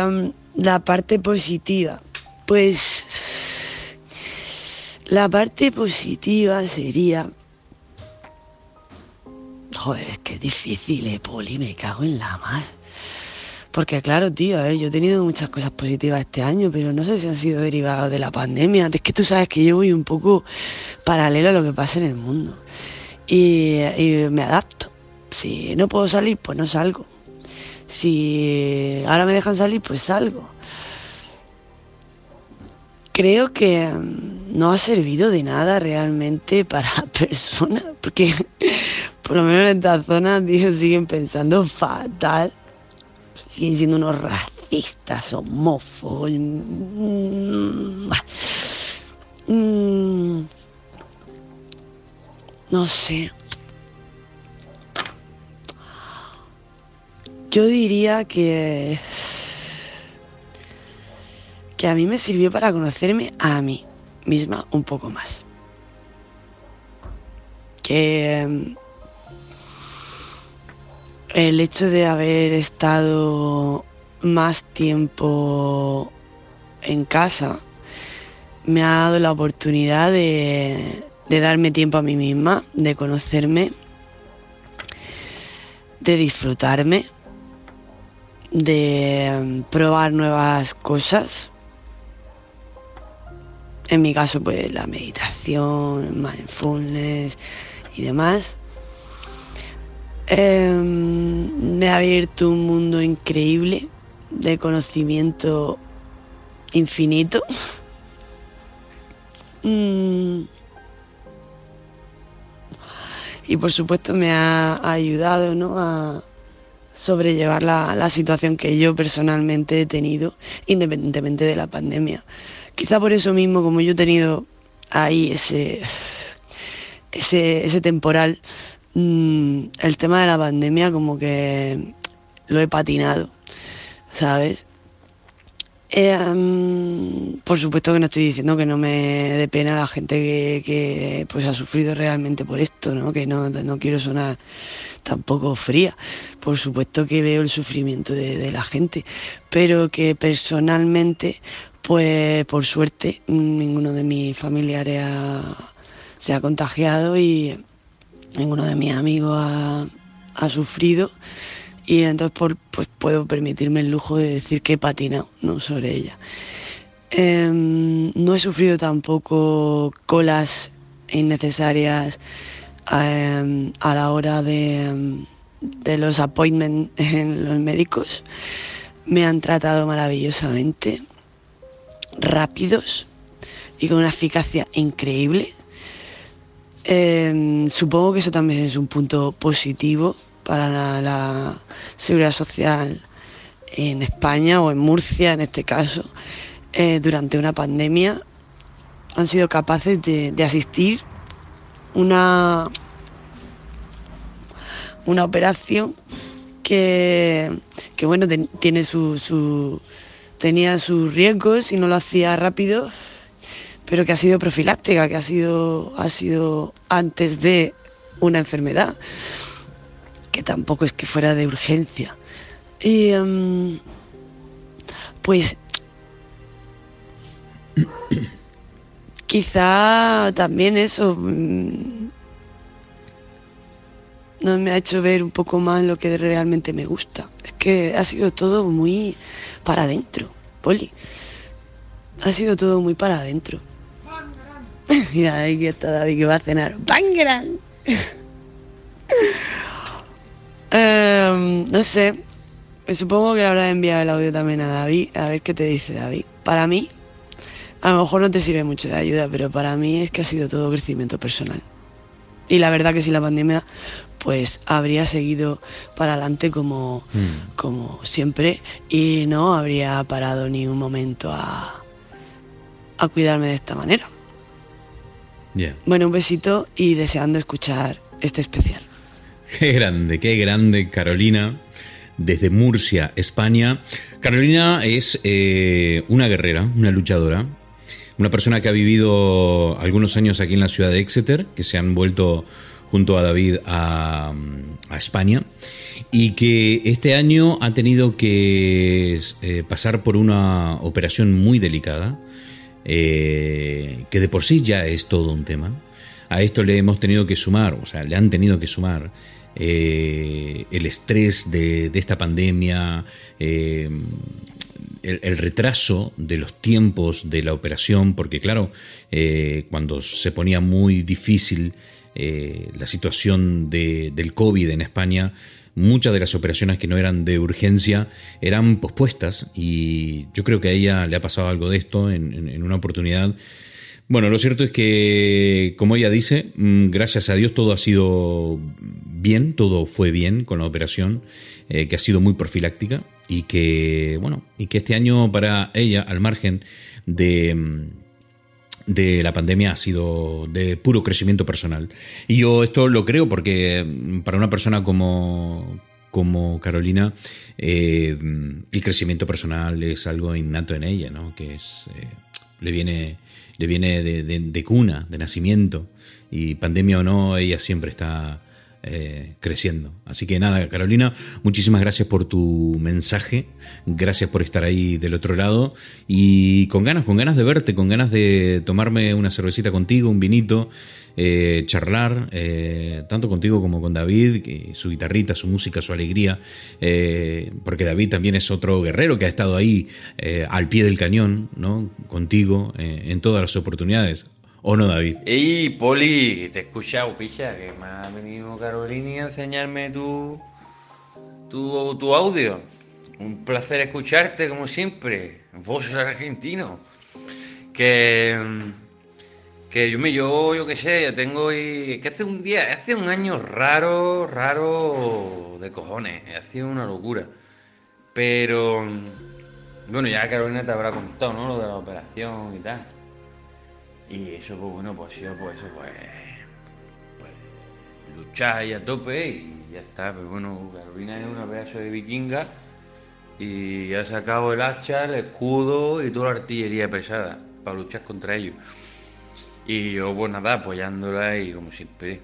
la parte positiva, pues la parte positiva sería... Joder, es que es difícil, eh, Poli, me cago en la mar. Porque claro, tío, a ver, yo he tenido muchas cosas positivas este año, pero no sé si han sido derivados de la pandemia. Es que tú sabes que yo voy un poco paralelo a lo que pasa en el mundo. Y, y me adapto. Si no puedo salir, pues no salgo. Si ahora me dejan salir, pues salgo creo que mm, no ha servido de nada realmente para personas, porque por lo menos en esta zona ellos siguen pensando fatal, siguen siendo unos racistas, homófobos. Mm, mm, no sé. Yo diría que que a mí me sirvió para conocerme a mí misma un poco más. Que em, el hecho de haber estado más tiempo en casa me ha dado la oportunidad de, de darme tiempo a mí misma, de conocerme, de disfrutarme, de em, probar nuevas cosas en mi caso, pues la meditación, mindfulness y demás. Em, me ha abierto un mundo increíble de conocimiento infinito. Mm. y por supuesto me ha ayudado ¿no? a sobrellevar la, la situación que yo personalmente he tenido, independientemente de la pandemia. Quizá por eso mismo, como yo he tenido ahí ese, ese, temporal, mm, el tema de la pandemia como que lo he patinado, ¿sabes? Eh, mm, por supuesto que no estoy diciendo que no me dé pena la gente que, que, pues ha sufrido realmente por esto, ¿no? que no, no quiero sonar tampoco fría. Por supuesto que veo el sufrimiento de, la gente, pero que personalmente, pues por suerte, ninguno de mis familiares se ha contagiado y ninguno de mis amigos ha, ha sufrido y entonces por- pues puedo permitirme el lujo de decir que he patinado ¿no? sobre ella. Em, no he sufrido tampoco colas innecesarias em, a la hora de, em, de los appointments en los médicos. Me han tratado maravillosamente, rápidos y con una eficacia increíble. Eh, supongo que eso también es un punto positivo para la, la seguridad social en España o en Murcia en este caso. Eh, durante una pandemia han sido capaces de, de asistir una, una operación que, que bueno, tiene su, su- tenía sus riesgos y no lo hacía rápido, pero que ha sido profiláctica, que ha sido, ha sido antes de una enfermedad, que tampoco es que fuera de urgencia. Y em, pues quizá también eso mm, no me ha hecho ver un poco más lo que realmente me gusta. Es que ha sido todo muy para adentro, Poli. Ha sido todo muy para adentro. Mira, ahí está David que va a cenar. ¡Bangeran! Em, no sé. Supongo que le habrás enviado el audio también a David. A ver qué te dice David. Para mí, a lo mejor no te sirve mucho de ayuda, pero para mí es que ha sido todo crecimiento personal. Y la verdad que sin la pandemia, pues habría seguido para adelante como, como siempre y no habría parado ni un momento a, a cuidarme de esta manera. Ya. Bueno, un besito y deseando escuchar este especial. Qué grande, qué grande Carolina, desde Murcia, España. Carolina es eh, una guerrera, una luchadora, una persona que ha vivido algunos años aquí en la ciudad de Exeter, que se han vuelto junto a David a, a España y que este año ha tenido que eh, pasar por una operación muy delicada, eh, que de por sí ya es todo un tema. A esto le hemos tenido que sumar, o sea, le han tenido que sumar eh, el estrés de, esta pandemia, el, retraso de los tiempos de la operación, porque claro, cuando se ponía muy difícil eh, la situación de- del COVID en España, muchas de las operaciones que no eran de urgencia eran pospuestas y yo creo que a ella le ha pasado algo de esto en, una oportunidad. Bueno, lo cierto es que, como ella dice, mm, gracias a Dios todo ha sido bien, todo fue bien con la operación, eh, que ha sido muy profiláctica y que, bueno, y que este año para ella, al margen de, mm, de la pandemia, ha sido de puro crecimiento personal. Y yo esto lo creo porque mm, para una persona como, como Carolina, eh, el crecimiento personal es algo innato en ella, ¿no? Que es, eh, le viene, le viene de cuna, de nacimiento. Y pandemia o no, ella siempre está eh, creciendo. Así que nada, Carolina, muchísimas gracias por tu mensaje, gracias por estar ahí del otro lado y con ganas, con ganas de verte, con ganas de tomarme una cervecita contigo, un vinito, eh, charlar, eh, tanto contigo como con David, su guitarrita, su música, su alegría, porque David también es otro guerrero que ha estado ahí al pie del cañón, ¿no? Contigo en todas las oportunidades. ¿O no, David? Ey, Poli, te he escuchado, picha, que me ha venido Carolini a enseñarme tu, tu, tu audio. Un placer escucharte, como siempre. Vos el argentino. Que, que yo me, yo, yo qué sé, yo tengo y, que hace un día, hace un año raro, raro de cojones, ha sido una locura. Pero, bueno, ya Carolina te habrá contado, ¿no? Lo de la operación y tal. Y eso, pues bueno, pues yo, pues eso, pues, pues luchar ahí a tope y ya está. Pero bueno, Carolina es una pedazo de vikinga y ha sacado el hacha, el escudo y toda la artillería pesada para luchar contra ellos. Y yo, pues nada, apoyándola y como siempre.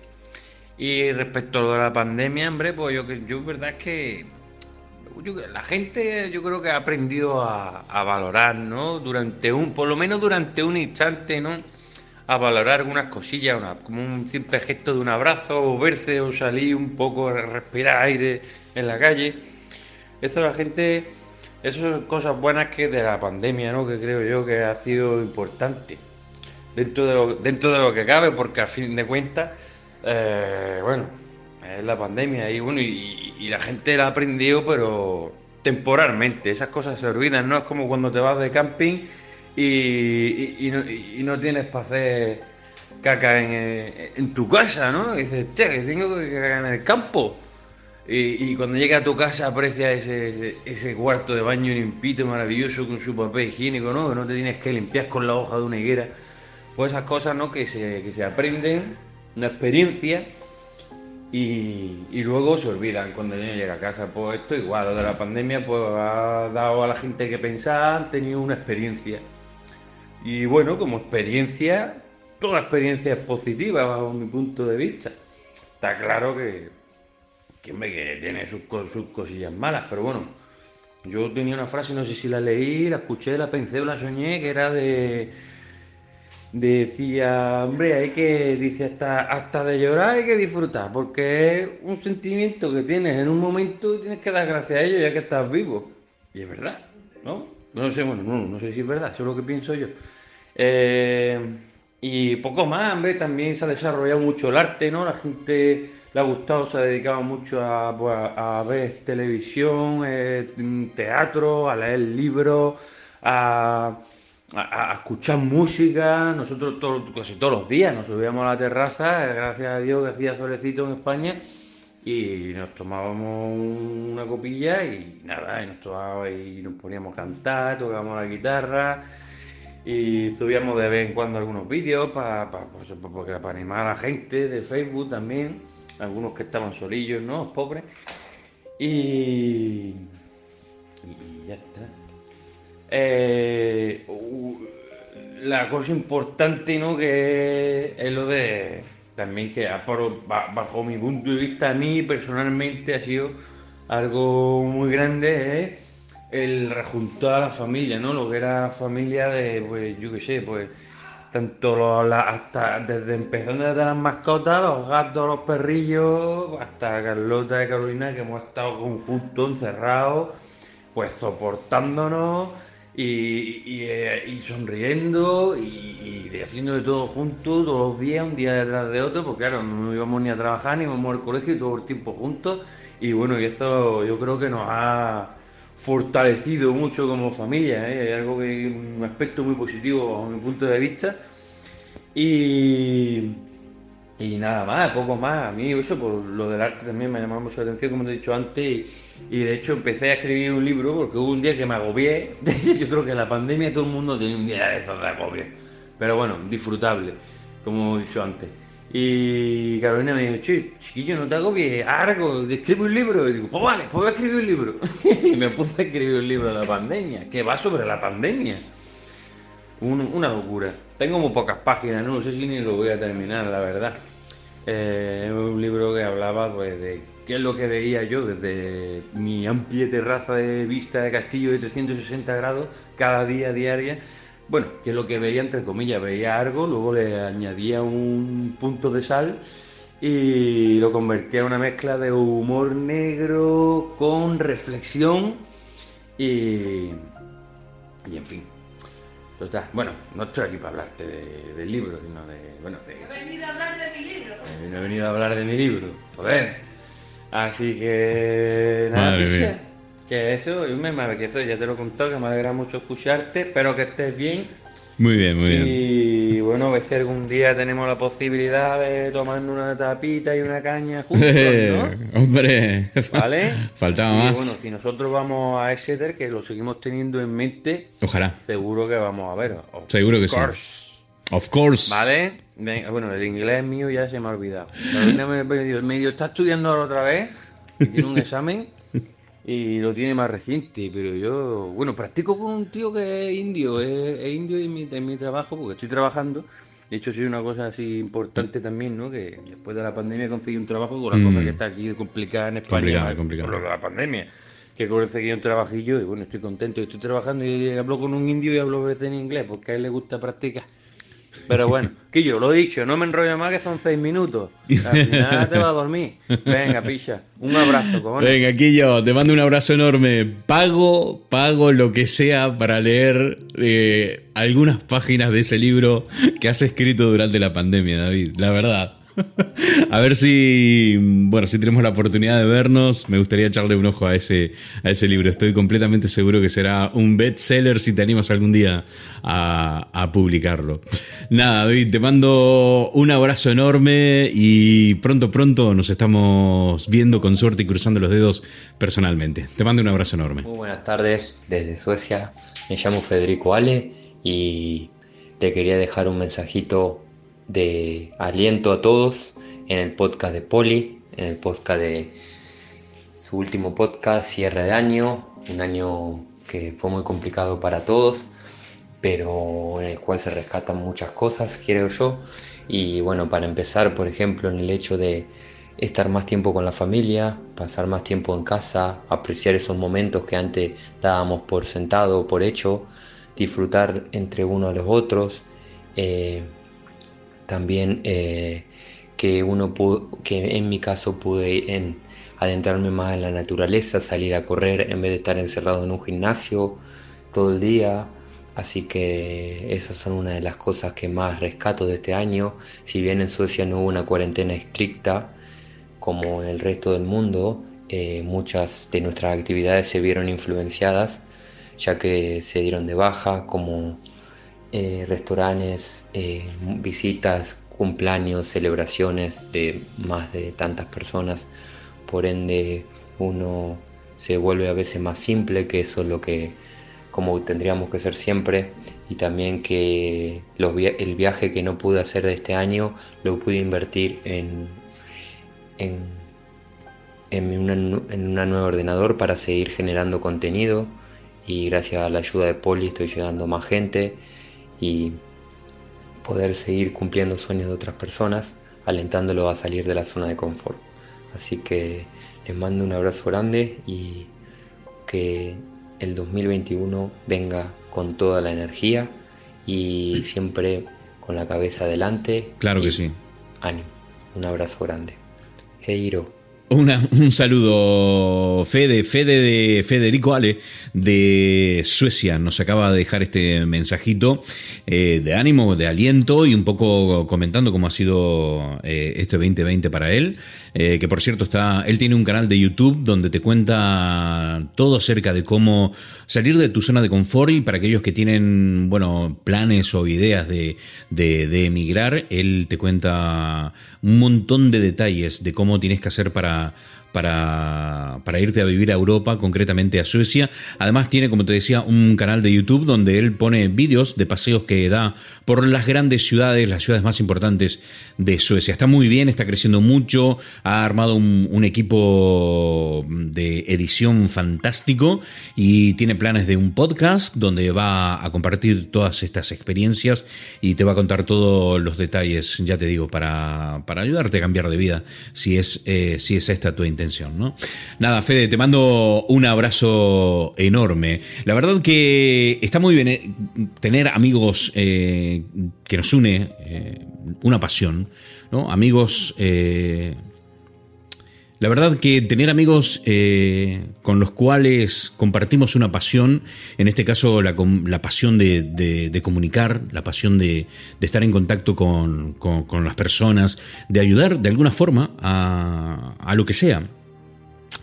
Y respecto a lo de la pandemia, hombre, pues yo, yo verdad es que la gente yo creo que ha aprendido a, a valorar, ¿no? Durante un, por lo menos durante un instante, ¿no? A valorar algunas cosillas, una- como un simple gesto de un abrazo, o verse, o salir un poco, respirar aire en la calle. Eso la gente, eso son cosas buenas que de la pandemia, ¿no? Que creo yo que ha sido importante dentro de lo, dentro de lo que cabe, porque a fin de cuentas, eh, bueno, es la pandemia y bueno, y, y la gente la ha aprendido, pero temporalmente, esas cosas se olvidan, ¿no? Es como cuando te vas de camping y, no, y no tienes para hacer caca en, eh, en tu casa, ¿no? Y dices, che, que tengo que cagar en el campo. Y, cuando llega a tu casa aprecia ese, cuarto de baño limpito, maravilloso, con su papel higiénico, ¿no? Que no te tienes que limpiar con la hoja de una higuera. Pues esas cosas, ¿no? Que se, aprenden, una experiencia, y, y luego se olvidan cuando el niño llega a casa. Pues esto igual, lo de la pandemia, pues ha dado a la gente que pensar, han tenido una experiencia. Y bueno, como experiencia, toda experiencia es positiva bajo mi punto de vista. Está claro que, que, que tiene sus cosillas malas, pero bueno, yo tenía una frase, no sé si la leí, la escuché, la pensé o la soñé, que era de... Decía, hombre, hay que, dice, hasta, hasta de llorar hay que disfrutar, porque es un sentimiento que tienes en un momento y tienes que dar gracias a ello ya que estás vivo. Y es verdad, ¿no? No sé, bueno, no, no sé si es verdad, eso es lo que pienso yo. Eh, y poco más, hombre, también se ha desarrollado mucho el arte, ¿no? La gente le ha gustado, se ha dedicado mucho a, pues, a ver televisión, eh, teatro, a leer libros, a, escuchar música. Nosotros casi todos los días nos subíamos a la terraza, eh, gracias a Dios que hacía solecito en España, y nos tomábamos una copilla y nada, y nos, y nos poníamos a cantar, tocábamos la guitarra. Y subíamos de vez en cuando algunos vídeos para, para animar a la gente de Facebook también, algunos que estaban solillos, ¿no? Pobres. Y, y ya está. Eh, la cosa importante, ¿no? Que es lo de también que bajo mi punto de vista a mí personalmente ha sido algo muy grande es el rejuntar a la familia, ¿no? Lo que era la familia de, pues, yo qué sé, pues, tanto los, hasta desde empezando desde las mascotas, los gatos, los perrillos, hasta Carlota y Carolina, que hemos estado conjuntos, encerrados, pues soportándonos y, eh, y sonriendo y, haciendo de todo juntos, todos los días, un día detrás de otro, porque claro, no íbamos ni a trabajar ni íbamos al colegio y todo el tiempo juntos. Y bueno, y eso yo creo que nos ha fortalecido mucho como familia, ¿eh? algo que un aspecto muy positivo bajo mi punto de vista. Y, y nada más, poco más. A mí eso por lo del arte también me ha llamado mucho la atención, como te he dicho antes, y, y de hecho empecé a escribir un libro porque hubo un día que me agobié. Yo creo que en la pandemia todo el mundo tenía un día de esos de agobio. Pero bueno, disfrutable, como he dicho antes. Y Carolina me dijo, chiquillo, no te agobies, algo, escribe un libro. Y digo, pues vale, pues voy a escribir un libro. y me puse a escribir un libro de la pandemia, que va sobre la pandemia. Un- una locura. Tengo muy pocas páginas, no sé si ni lo voy a terminar, la verdad. Eh, es un libro que hablaba pues, de qué es lo que veía yo desde mi amplia terraza de vista de castillo de 360 grados cada día diaria. Bueno, que es lo que veía entre comillas, veía algo, luego le añadía un punto de sal y lo convertía en una mezcla de humor negro con reflexión y, y en fin. Total, bueno, no estoy aquí para hablarte de- del libro, sino de. Bueno, de. He venido a hablar de mi libro. eh, he venido a hablar de mi libro, joder. Así que. Nada, Madre picha, mía. Que eso, yo me que ya te lo he contado, que me alegra mucho escucharte, espero que estés bien. Muy bien, muy bien. Y bueno, a ver si algún día tenemos la posibilidad de tomarnos una tapita y una caña juntos, ¿no? Hombre, ¿Vale? faltaba y más. bueno, si nosotros vamos a Exeter, que lo seguimos teniendo en mente, Ojalá. seguro que vamos a ver. Of Seguro que course. sí. Of course. ¿Vale? Venga, Bueno, el inglés mío ya se me ha olvidado. Me- medio, medio está estudiando ahora otra vez, y tiene un examen, y lo tiene más reciente, pero yo, bueno, practico con un tío que es indio, es, es indio en mi, en mi trabajo, porque estoy trabajando. De hecho, sí, una cosa así importante también, ¿no? Que después de la pandemia conseguí un trabajo con la Mm. cosa que está aquí complicada en España. Complicado, mal, complicado. Por lo de la pandemia. Que conseguí un trabajillo y bueno, estoy contento. Estoy trabajando y hablo con un indio y hablo a veces en inglés porque a él le gusta practicar. Pero bueno, que yo lo he dicho, no me enrollo más que son seis minutos. Al final te vas a dormir. Venga, picha. Un abrazo, cojones. Venga, yo, te mando un abrazo enorme. Pago, pago lo que sea para leer eh, algunas páginas de ese libro que has escrito durante la pandemia, David. La verdad. A ver si, bueno, si tenemos la oportunidad de vernos, me gustaría echarle un ojo a ese, a ese libro. Estoy completamente seguro que será un bestseller si te animas algún día a, a publicarlo. Nada, David, te mando un abrazo enorme y pronto, pronto nos estamos viendo con suerte y cruzando los dedos personalmente. Te mando un abrazo enorme. Muy buenas tardes desde Suecia. Me llamo Federico Ale y le quería dejar un mensajito de aliento a todos en el podcast de Poli, en el podcast de su último podcast, cierre de año, un año que fue muy complicado para todos, pero en el cual se rescatan muchas cosas, creo yo. Y bueno, para empezar, por ejemplo, en el hecho de estar más tiempo con la familia, pasar más tiempo en casa, apreciar esos momentos que antes dábamos por sentado por hecho, disfrutar entre uno a los otros. eh, también eh, que uno que en mi caso pude en, adentrarme más en la naturaleza, salir a correr en vez de estar encerrado en un gimnasio todo el día. Así que esas son una de las cosas que más rescato de este año. Si bien en Suecia no hubo una cuarentena estricta como en el resto del mundo, eh, muchas de nuestras actividades se vieron influenciadas ya que se dieron de baja como eh, restaurantes, eh, visitas, cumpleaños, celebraciones de más de tantas personas. Por ende, uno se vuelve a veces más simple, que eso es lo que como tendríamos que ser siempre. Y también que los el viaje que no pude hacer de este año lo pude invertir en, en, en, una, en una nueva ordenador para seguir generando contenido. Y gracias a la ayuda de Poli estoy llegando más gente y poder seguir cumpliendo sueños de otras personas, alentándolos a salir de la zona de confort. Así que les mando un abrazo grande y que el 2021 venga con toda la energía y siempre con la cabeza adelante. Claro que sí. Ánimo. Un abrazo grande. Heiro. Una- un saludo, Fede, Fede de Federico Ale de Suecia. Nos acaba de dejar este mensajito eh, de ánimo, de aliento y un poco comentando cómo ha sido eh, este 2020 para él. Eh, que por cierto está, él tiene un canal de YouTube donde te cuenta todo acerca de cómo salir de tu zona de confort y para aquellos que tienen, bueno, planes o ideas de, de, de emigrar, él te cuenta un montón de detalles de cómo tienes que hacer para, para, para irte a vivir a Europa, concretamente a Suecia. Además tiene, como te decía, un canal de YouTube donde él pone vídeos de paseos que da por las grandes ciudades, las ciudades más importantes de Suecia. Está muy bien, está creciendo mucho, ha armado un, equipo de edición fantástico y tiene planes de un podcast donde va a compartir todas estas experiencias y te va a contar todos los detalles, ya te digo, para, para ayudarte a cambiar de vida, si es, eh, si es esta tu intención, ¿no? Nada, Fede, te mando un abrazo enorme. La verdad que está muy bien eh, tener amigos eh, que nos une eh, una pasión, ¿no? Amigos... la verdad que tener amigos con los cuales compartimos una pasión, en este caso la, pasión de, comunicar, la pasión de, de estar en contacto con, con- con las personas, de ayudar de alguna forma a, a lo que sea.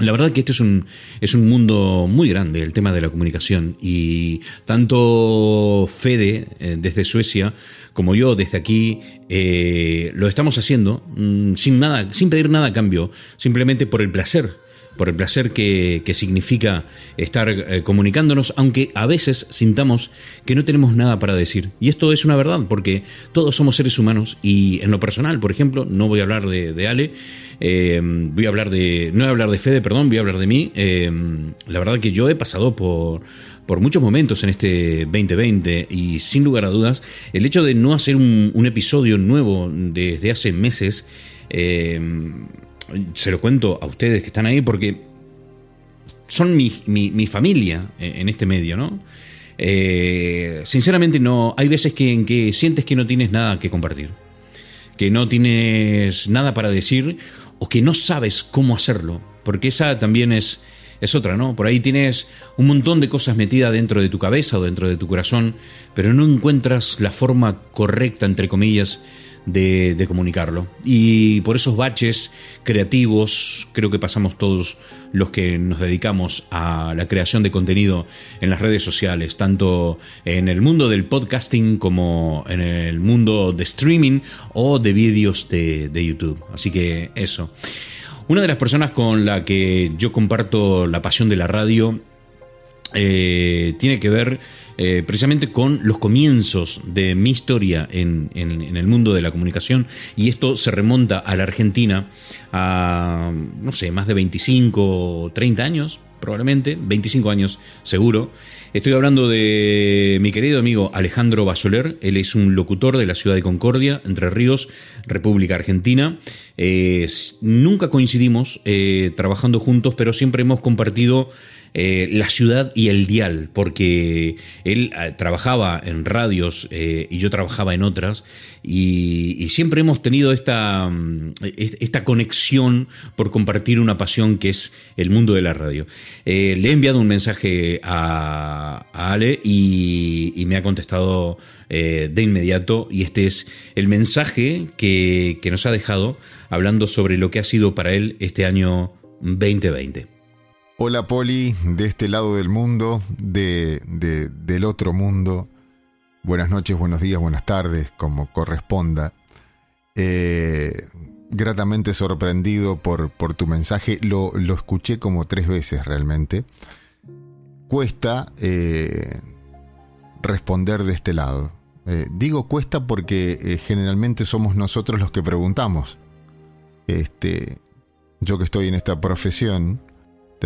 La verdad que este es un, es un mundo muy grande, el tema de la comunicación. Y tanto Fede, eh, desde Suecia, como yo, desde aquí, eh, lo estamos haciendo mm, sin nada, sin pedir nada a cambio, simplemente por el placer por el placer que, que significa estar eh, comunicándonos, aunque a veces sintamos que no tenemos nada para decir. Y esto es una verdad, porque todos somos seres humanos y en lo personal, por ejemplo, no voy a hablar de, Ale, eh, voy a hablar de, no voy a hablar de Fede, perdón, voy a hablar de mí. Eh, la verdad que yo he pasado por, por muchos momentos en este 2020 y sin lugar a dudas, el hecho de no hacer un, un episodio nuevo desde hace meses, eh, se lo cuento a ustedes que están ahí porque son mi, mi, mi familia en este medio, ¿no? Eh, sinceramente no, hay veces que, en que sientes que no tienes nada que compartir, que no tienes nada para decir o que no sabes cómo hacerlo, porque esa también es, es otra, ¿no? Por ahí tienes un montón de cosas metidas dentro de tu cabeza o dentro de tu corazón, pero no encuentras la forma correcta, entre comillas, de, comunicarlo. Y por esos baches creativos, creo que pasamos todos los que nos dedicamos a la creación de contenido en las redes sociales, tanto en el mundo del podcasting como en el mundo de streaming o de vídeos de, de YouTube. Así que eso. Una de las personas con la que yo comparto la pasión de la radio eh, tiene que ver eh, precisamente con los comienzos de mi historia en, el mundo de la comunicación y esto se remonta a la Argentina a, no sé, más de 25 o 30 años, probablemente, 25 años seguro. Estoy hablando de mi querido amigo Alejandro Basoler, él es un locutor de la ciudad de Concordia, Entre Ríos, República Argentina. Nunca coincidimos eh, trabajando juntos, pero siempre hemos compartido eh, la ciudad y el dial, porque él eh, trabajaba en radios eh, y yo trabajaba en otras, y, siempre hemos tenido esta, mm, esta conexión por compartir una pasión que es el mundo de la radio. Eh, le he enviado un mensaje a, Ale y, y, me ha contestado de inmediato, y este es el mensaje que, que nos ha dejado hablando sobre lo que ha sido para él este año 2020. Hola Poli, de este lado del mundo, de, de, del otro mundo. Buenas noches, buenos días, buenas tardes, como corresponda. Eh, gratamente sorprendido por, por tu mensaje, lo, lo, escuché como tres veces realmente. Cuesta eh, responder de este lado. Eh, digo cuesta porque generalmente somos nosotros los que preguntamos. Este, yo que estoy en esta profesión,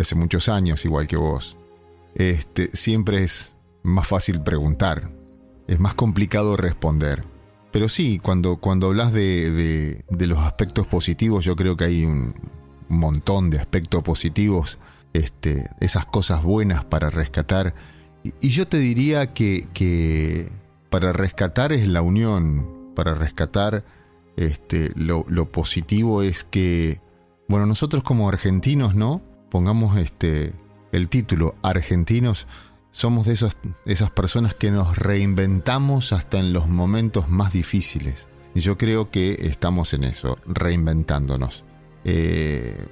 hace muchos años, igual que vos, este, siempre es más fácil preguntar, es más complicado responder. Pero sí, cuando, cuando hablas de, de, de los aspectos positivos, yo creo que hay un montón de aspectos positivos, este, esas cosas buenas para rescatar. Y, y yo te diría que, que, para rescatar es la unión, para rescatar este, lo, lo positivo es que, bueno, nosotros como argentinos, ¿no? Pongamos este el título argentinos somos de esos, esas personas que nos reinventamos hasta en los momentos más difíciles. Y yo creo que estamos en eso reinventándonos. Eh,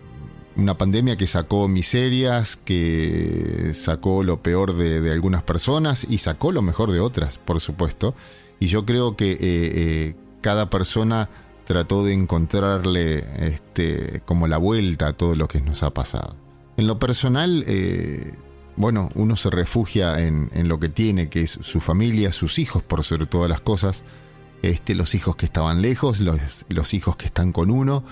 una pandemia que sacó miserias que sacó lo peor de, de, algunas personas y sacó lo mejor de otras por supuesto. Y yo creo que eh, eh, cada persona trató de encontrarle este, como la vuelta a todo lo que nos ha pasado en lo personal, eh, bueno, uno se refugia en, en, lo que tiene, que es su familia, sus hijos, por sobre todas las cosas. Este, los hijos que estaban lejos, los, los hijos que están con uno.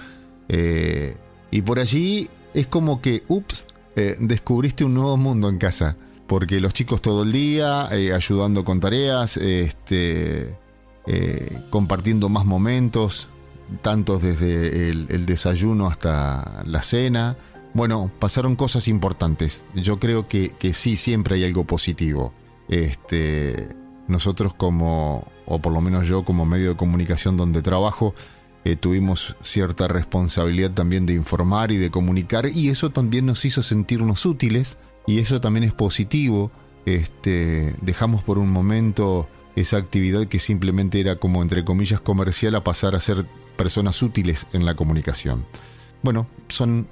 Eh, y por allí es como que, ups, eh, descubriste un nuevo mundo en casa. Porque los chicos todo el día, ayudando con tareas, este, compartiendo más momentos, tantos desde el desayuno hasta la cena. Bueno, pasaron cosas importantes. Yo creo que, que sí, siempre hay algo positivo. Este, nosotros como, o por lo menos yo como medio de comunicación donde trabajo, eh, tuvimos cierta responsabilidad también de informar y de comunicar y eso también nos hizo sentirnos útiles y eso también es positivo. Este, dejamos por un momento esa actividad que simplemente era como entre comillas comercial a pasar a ser personas útiles en la comunicación. Bueno, son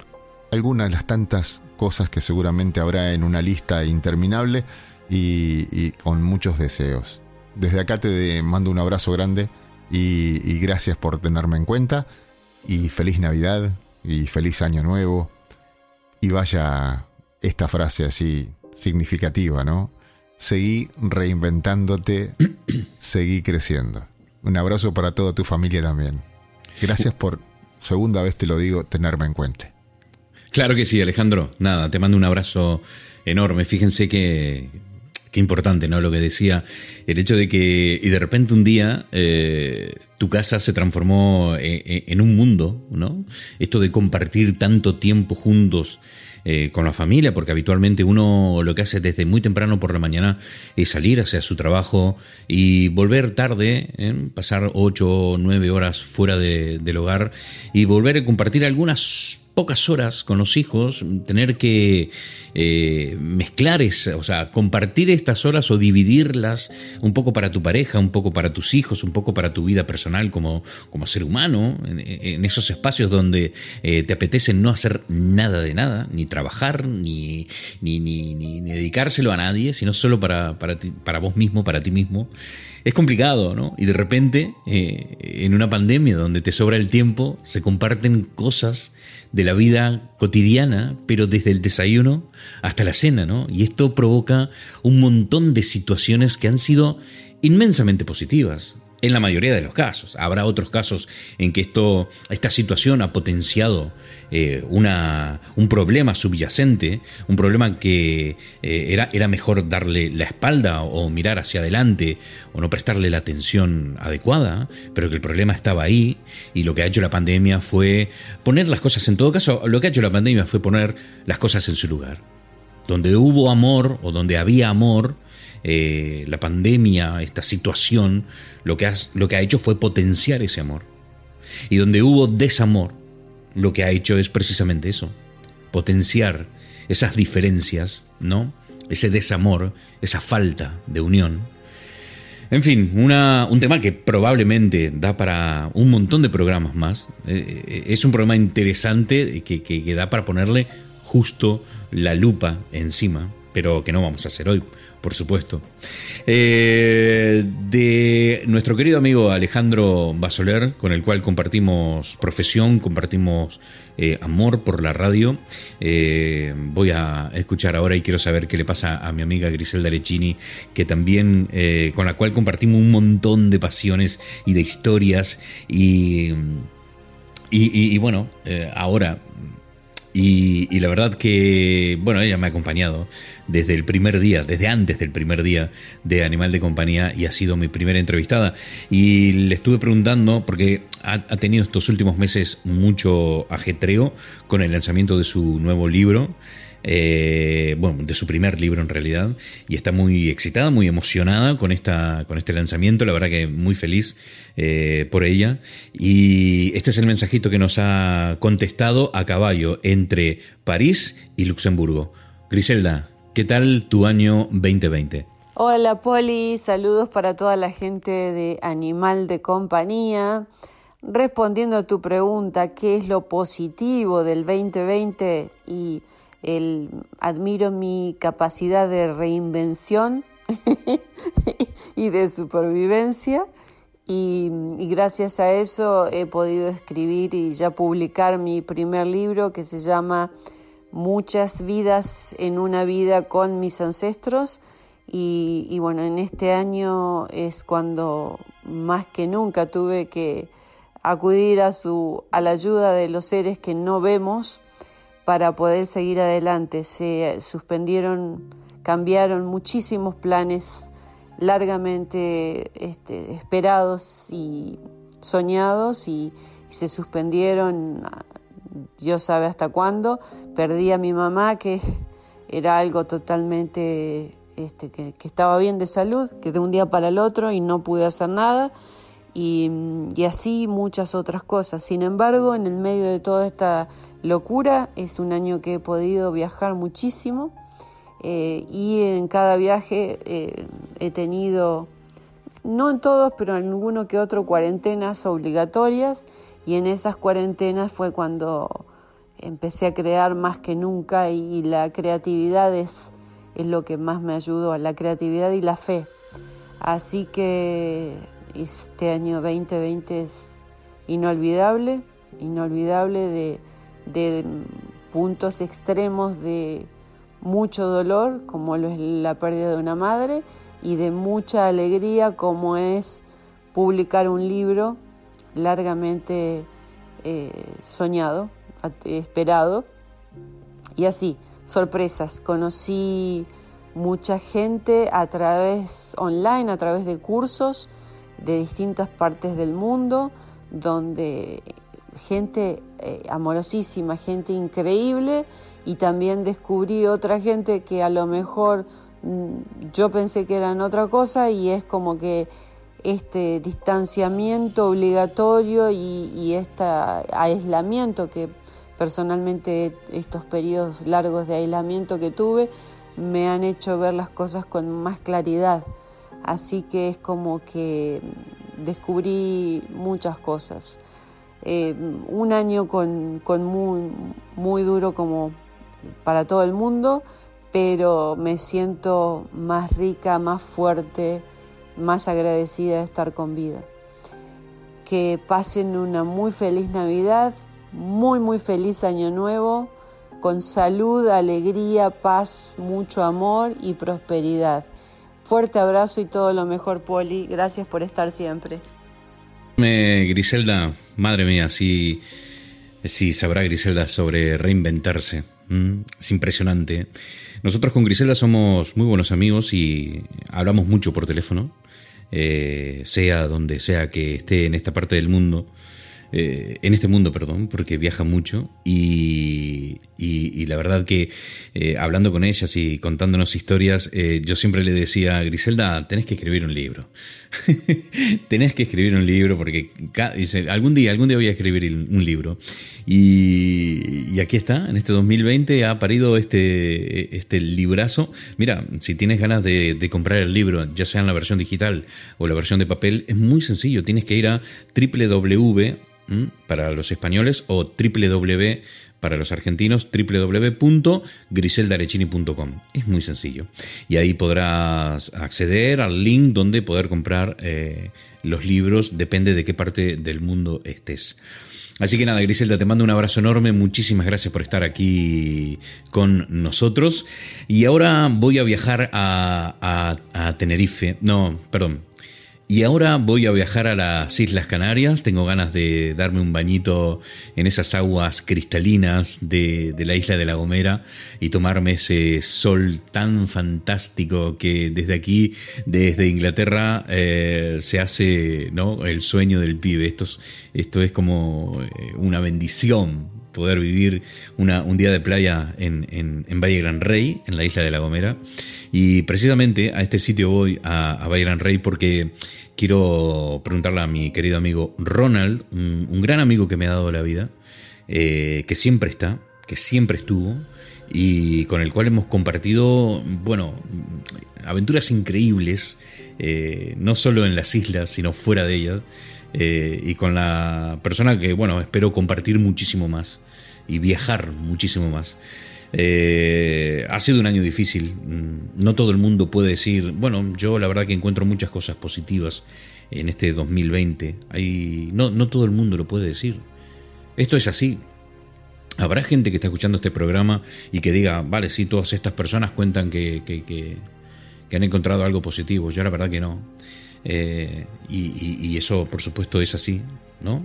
algunas de las tantas cosas que seguramente habrá en una lista interminable y, y con muchos deseos. Desde acá te mando un abrazo grande y, y, gracias por tenerme en cuenta y feliz Navidad y feliz Año Nuevo Y vaya esta frase así significativa, ¿no? Seguí reinventándote, seguí creciendo. Un abrazo para toda tu familia también. Gracias por, segunda vez te lo digo, tenerme en cuenta. Claro que sí, Alejandro. Nada, te mando un abrazo enorme. Fíjense que, qué importante, ¿no? Lo que decía, el hecho de que, y de repente un día, eh, tu casa se transformó en, en, un mundo, ¿no? Esto de compartir tanto tiempo juntos eh, con la familia, porque habitualmente uno lo que hace desde muy temprano por la mañana es salir hacia su trabajo y volver tarde, ¿eh? pasar ocho o nueve horas fuera de, del hogar y volver a compartir algunas pocas horas con los hijos, tener que eh, mezclar, o sea, compartir estas horas o dividirlas un poco para tu pareja, un poco para tus hijos, un poco para tu vida personal como, como ser humano, en, esos espacios donde eh, te apetece no hacer nada de nada, ni trabajar, ni, ni, ni, ni dedicárselo a nadie, sino solo para, para, ti, para vos mismo, para ti mismo es complicado, ¿no? Y de repente, eh, en una pandemia donde te sobra el tiempo, se comparten cosas de la vida cotidiana, pero desde el desayuno hasta la cena, ¿no? Y esto provoca un montón de situaciones que han sido inmensamente positivas en la mayoría de los casos. Habrá otros casos en que esto, esta situación ha potenciado eh, una, un problema subyacente, un problema que eh, era, era mejor darle la espalda o mirar hacia adelante o no prestarle la atención adecuada, pero que el problema estaba ahí y lo que ha hecho la pandemia fue poner las cosas, en todo caso, lo que ha hecho la pandemia fue poner las cosas en su lugar. Donde hubo amor o donde había amor, eh, la pandemia, esta situación, lo que, lo que ha hecho fue potenciar ese amor. Y donde hubo desamor, lo que ha hecho es precisamente eso, potenciar esas diferencias, ¿no? Ese desamor, esa falta de unión. En fin, una, un tema que probablemente da para un montón de programas más. Eh, eh, es un programa interesante que, que da para ponerle justo la lupa encima, pero que no vamos a hacer hoy por supuesto. Eh, de nuestro querido amigo Alejandro Basoler, con el cual compartimos profesión, compartimos eh, amor por la radio. Eh, voy a escuchar ahora y quiero saber qué le pasa a mi amiga Griselda Lecini, que también, con la cual compartimos un montón de pasiones y de historias. Y, y, y bueno, ahora y, la verdad que, bueno, ella me ha acompañado desde el primer día, desde antes del primer día de Animal de Compañía y ha sido mi primera entrevistada. Y le estuve preguntando, porque ha, tenido estos últimos meses mucho ajetreo con el lanzamiento de su nuevo libro eh, bueno, de su primer libro en realidad, y está muy excitada, muy emocionada con, esta, con este lanzamiento, la verdad que muy feliz eh, por ella. Y este es el mensajito que nos ha contestado a caballo entre París y Luxemburgo. Griselda, ¿qué tal tu año 2020? Hola Poli, saludos para toda la gente de Animal de Compañía. Respondiendo a tu pregunta, ¿qué es lo positivo del 2020? Y el, admiro mi capacidad de reinvención y de supervivencia y, gracias a eso he podido escribir y ya publicar mi primer libro que se llama Muchas vidas en una vida con mis ancestros y, y bueno, en este año es cuando más que nunca tuve que acudir a, su, a la ayuda de los seres que no vemos para poder seguir adelante. Se suspendieron, cambiaron muchísimos planes largamente este, esperados y soñados y, se suspendieron, Dios sabe hasta cuándo. Perdí a mi mamá, que era algo totalmente este, que, estaba bien de salud, que de un día para el otro y no pude hacer nada. Y, y así muchas otras cosas. Sin embargo, en el medio de toda esta locura. Es un año que he podido viajar muchísimo eh, y en cada viaje eh, he tenido, no en todos, pero en alguno que otro, cuarentenas obligatorias y en esas cuarentenas fue cuando empecé a crear más que nunca y, la creatividad es, es lo que más me ayudó, la creatividad y la fe. Así que este año 2020 es inolvidable, inolvidable de de puntos extremos de mucho dolor, como lo es la pérdida de una madre, y de mucha alegría, como es publicar un libro largamente eh, soñado, esperado. Y así, sorpresas. Conocí mucha gente a través online, a través de cursos de distintas partes del mundo, donde gente eh, amorosísima, gente increíble, y también descubrí otra gente que a lo mejor mm, yo pensé que eran otra cosa y es como que este distanciamiento obligatorio y, y este aislamiento que personalmente estos periodos largos de aislamiento que tuve me han hecho ver las cosas con más claridad. Así que es como que descubrí muchas cosas. Eh, un año con, muy, muy duro como para todo el mundo, pero me siento más rica, más fuerte, más agradecida de estar con vida. Que pasen una muy feliz Navidad, muy muy feliz Año Nuevo, con salud, alegría, paz, mucho amor y prosperidad. Fuerte abrazo y todo lo mejor, Poli. Gracias por estar siempre. Griselda, madre mía, si, si sabrá Griselda sobre reinventarse. Es impresionante. Nosotros con Griselda somos muy buenos amigos y hablamos mucho por teléfono, eh, sea donde sea que esté en esta parte del mundo. Eh, en este mundo, perdón, porque viaja mucho y, la verdad que eh, hablando con ellas y contándonos historias, eh, yo siempre le decía, Griselda, tenés que escribir un libro. tenés que escribir un libro porque dice, algún día, algún día voy a escribir un libro. Y, aquí está, en este 2020 ha parido este, este librazo. Mira, si tienes ganas de, de comprar el libro, ya sea en la versión digital o la versión de papel, es muy sencillo. Tienes que ir a www para los españoles o www para los argentinos www.griseldarecini.com. Es muy sencillo. Y ahí podrás acceder al link donde poder comprar eh, los libros, depende de qué parte del mundo estés. Así que nada, Griselda, te mando un abrazo enorme, muchísimas gracias por estar aquí con nosotros. Y ahora voy a viajar a, a Tenerife, no, perdón, y ahora voy a viajar a las Islas Canarias. Tengo ganas de darme un bañito en esas aguas cristalinas de, la isla de La Gomera y tomarme ese sol tan fantástico que desde aquí, desde Inglaterra, eh, se hace ¿no? el sueño del pibe. Esto es, esto es como eh, una bendición poder vivir una, un día de playa en, en, Valle Gran Rey, en la isla de La Gomera. Y precisamente a este sitio voy, a, Valle Gran Rey, porque quiero preguntarle a mi querido amigo Ronald, un, gran amigo que me ha dado la vida, eh, que siempre está, que siempre estuvo, y con el cual hemos compartido, bueno, aventuras increíbles, eh, no solo en las islas, sino fuera de ellas. Eh, y con la persona que, bueno, espero compartir muchísimo más y viajar muchísimo más. Eh, ha sido un año difícil. Mm, no todo el mundo puede decir, bueno, yo la verdad que encuentro muchas cosas positivas en este 2020. Hay, no, no todo el mundo lo puede decir. Esto es así. Habrá gente que está escuchando este programa y que diga, vale, sí, todas estas personas cuentan que, que, han encontrado algo positivo. Yo la verdad que no. Eh, y, eso, por supuesto, es así, ¿no?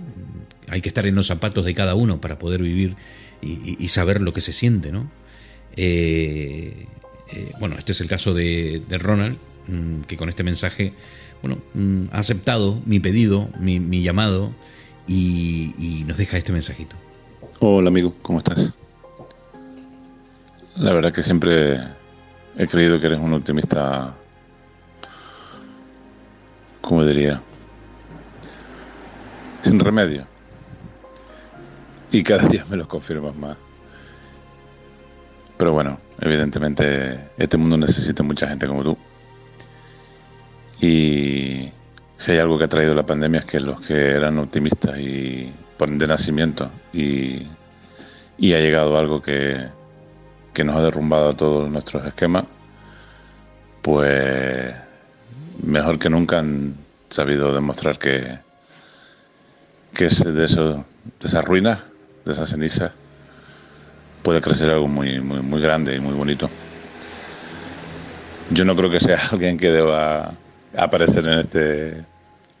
Hay que estar en los zapatos de cada uno para poder vivir y, saber lo que se siente, ¿no? Eh, eh, bueno, este es el caso de, Ronald, mm, que con este mensaje, bueno, mm, ha aceptado mi pedido, mi, llamado y, y nos deja este mensajito. Hola amigo, ¿cómo estás? La verdad que siempre he creído que eres un optimista como diría, sin remedio. Y cada día me lo confirmas más. Pero bueno, evidentemente este mundo necesita mucha gente como tú. Y si hay algo que ha traído la pandemia es que los que eran optimistas y ponen de nacimiento y, y ha llegado algo que, que nos ha derrumbado todos nuestros esquemas, pues mejor que nunca han sabido demostrar que, que es de, eso, de esas ruinas, de esas cenizas, puede crecer algo muy, muy, muy grande y muy bonito. Yo no creo que sea alguien que deba aparecer en este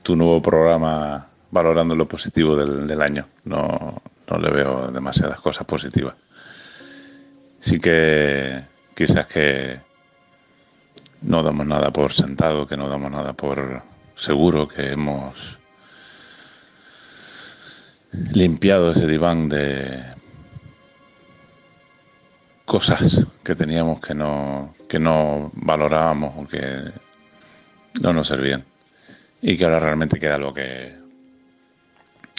tu nuevo programa valorando lo positivo del, del año. No, no le veo demasiadas cosas positivas. Sí que quizás que no damos nada por sentado, que no damos nada por seguro, que hemos limpiado ese diván de cosas que teníamos que no, que no valorábamos o que no nos servían. Y que ahora realmente queda lo que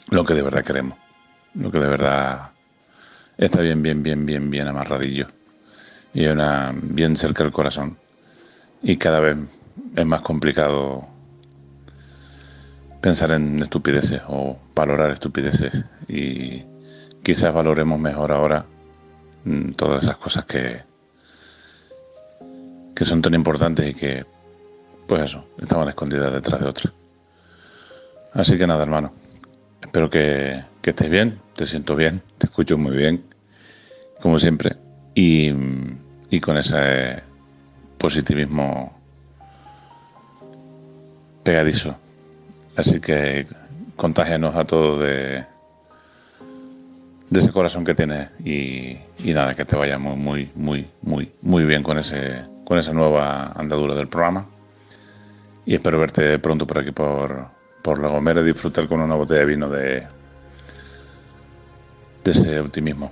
lo que de verdad queremos, lo que de verdad está bien, bien, bien, bien, bien amarradillo. Y una bien cerca del corazón. Y cada vez es más complicado pensar en estupideces o valorar estupideces y quizás valoremos mejor ahora mm, todas esas cosas que que son tan importantes y que pues eso, estaban escondidas detrás de otras. Así que nada, hermano. Espero que, que estés bien, te siento bien, te escucho muy bien, como siempre, y, y con ese positivismo pegadizo. Así que contágenos a todos de, ese corazón que tienes y, y, nada, que te vaya muy, muy, muy, muy, muy bien con, ese, con esa nueva andadura del programa. Y espero verte pronto por aquí, por, por La Gomera, y disfrutar con una botella de vino de, de ese optimismo.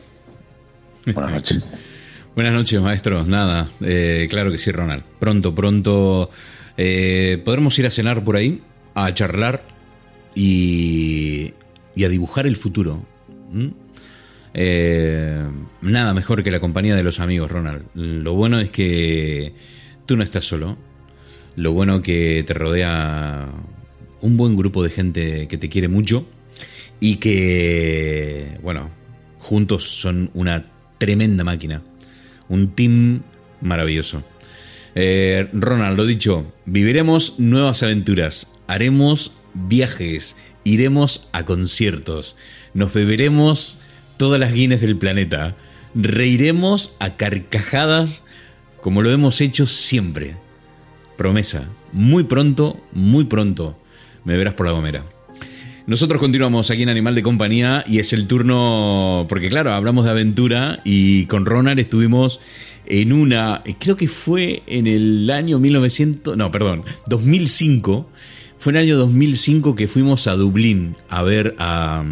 Buenas noches. Buenas noches, maestro. Nada, eh, claro que sí, Ronald. Pronto, pronto eh, podremos ir a cenar por ahí, a charlar y, y a dibujar el futuro. Eh, nada mejor que la compañía de los amigos, Ronald. Lo bueno es que tú no estás solo. Lo bueno que te rodea un buen grupo de gente que te quiere mucho y que, bueno, juntos son una tremenda máquina. Un team maravilloso. Eh, Ronald, lo dicho, viviremos nuevas aventuras, haremos viajes, iremos a conciertos, nos beberemos todas las guines del planeta, reiremos a carcajadas como lo hemos hecho siempre. Promesa, muy pronto, muy pronto, me verás por la gomera. Nosotros continuamos aquí en Animal de Compañía y es el turno, porque claro, hablamos de aventura y con Ronald estuvimos en una, creo que fue en el año 1900, no, perdón, 2005, fue en el año 2005 que fuimos a Dublín a ver a,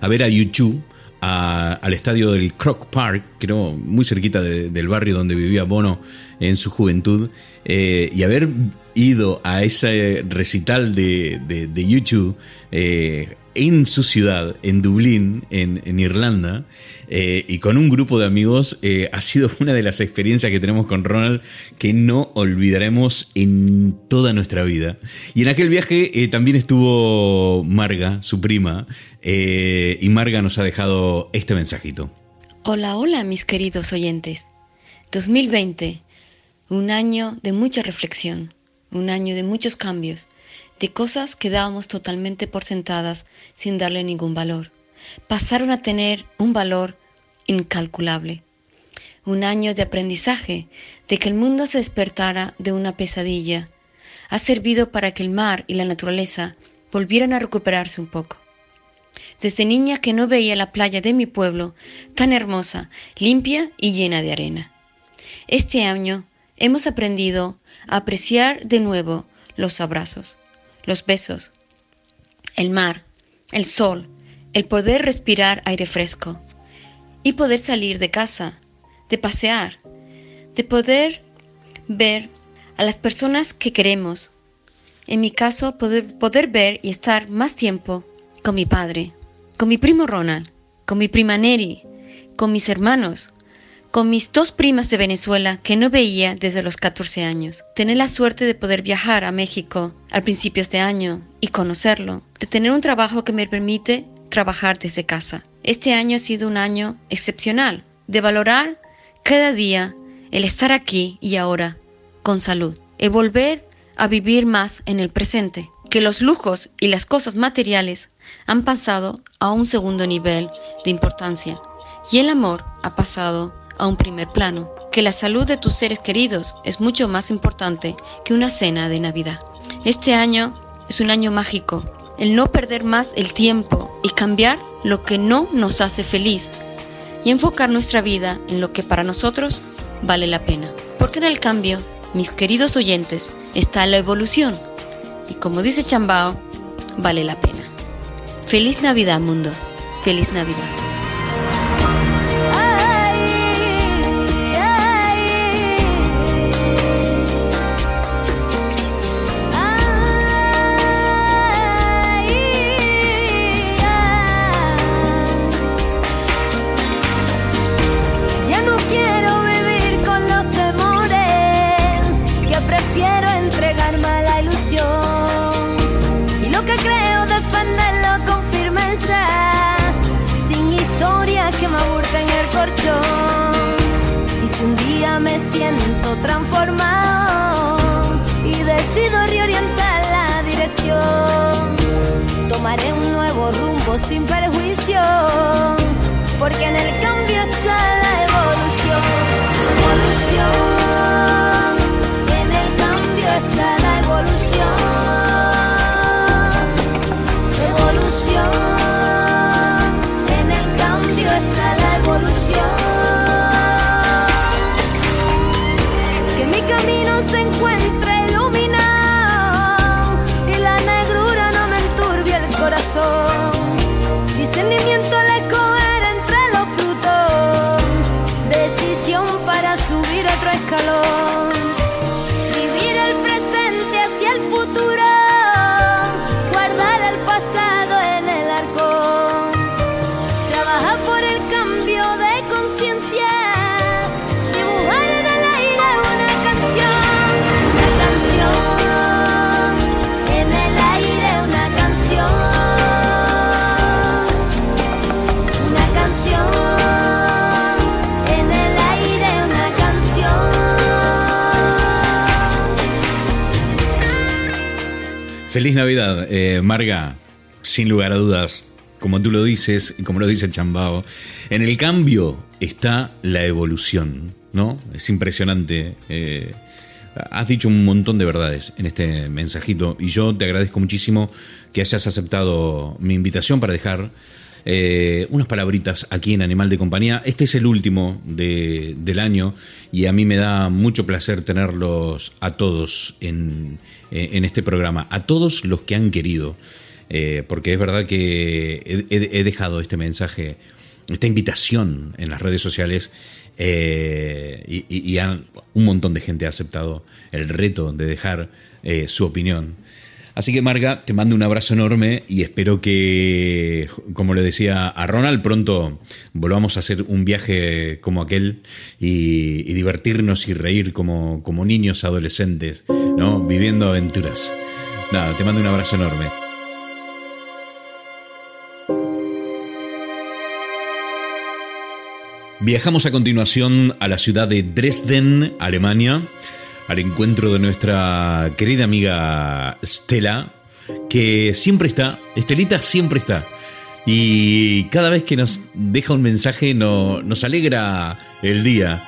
a ver a YouTube. al estadio del Croc Park, creo muy cerquita del barrio donde vivía Bono en su juventud, eh, y haber ido a ese recital de, de, YouTube eh, en su ciudad, en Dublín, en, Irlanda, eh, y con un grupo de amigos, eh, ha sido una de las experiencias que tenemos con Ronald que no olvidaremos en toda nuestra vida. Y en aquel viaje también estuvo Marga, su prima, y Marga nos ha dejado este mensajito. Hola, hola mis queridos oyentes. 2020, un año de mucha reflexión un año de muchos cambios, de cosas que dábamos totalmente por sentadas sin darle ningún valor. Pasaron a tener un valor incalculable. Un año de aprendizaje, de que el mundo se despertara de una pesadilla. Ha servido para que el mar y la naturaleza volvieran a recuperarse un poco. Desde niña que no veía la playa de mi pueblo tan hermosa, limpia y llena de arena. Este año hemos aprendido apreciar de nuevo los abrazos, los besos, el mar, el sol, el poder respirar aire fresco y poder salir de casa, de pasear, de poder ver a las personas que queremos. En mi caso, poder, poder ver y estar más tiempo con mi padre, con mi primo Ronald, con mi prima Neri, con mis hermanos, con mis dos primas de Venezuela que no veía desde los 14 años. Tener la suerte de poder viajar a México al principio de año y conocerlo, de tener un trabajo que me permite trabajar desde casa. Este año ha sido un año excepcional, de valorar cada día el estar aquí y ahora con salud, el volver a vivir más en el presente, que los lujos y las cosas materiales han pasado a un segundo nivel de importancia y el amor ha pasado a un primer plano, que la salud de tus seres queridos es mucho más importante que una cena de Navidad. Este año es un año mágico, el no perder más el tiempo y cambiar lo que no nos hace feliz y enfocar nuestra vida en lo que para nosotros vale la pena. Porque en el cambio, mis queridos oyentes, está la evolución y como dice Chambao, vale la pena. Feliz Navidad mundo, feliz Navidad. Tomaré un nuevo rumbo sin perjuicio. Porque en el cambio está Feliz Navidad, eh, Marga. Sin lugar a dudas, como tú lo dices y como lo dice Chambao, en el cambio está la evolución, ¿no? Es impresionante. eh, has dicho un montón de verdades en este mensajito y yo te agradezco muchísimo que hayas aceptado mi invitación para dejar eh, unas palabritas aquí en Animal de Compañía. Este es el último de- del año y a mí me da mucho placer tenerlos a todos en, eh, en este programa, a todos los que han querido, eh, porque es verdad que he, dejado este mensaje, esta invitación en las redes sociales eh, y, y- un montón de gente ha aceptado el reto de dejar eh, su opinión. Así que Marga, te mando un abrazo enorme y espero que, como le decía a Ronald, pronto volvamos a hacer un viaje como aquel y, y divertirnos y reír como, como niños adolescentes, ¿no? Viviendo aventuras. Nada, te mando un abrazo enorme. Viajamos a continuación a la ciudad de Dresden, Alemania, al encuentro de nuestra querida amiga Stella, que siempre está, Estelita siempre está. Y cada vez que nos deja un mensaje no- nos alegra el día.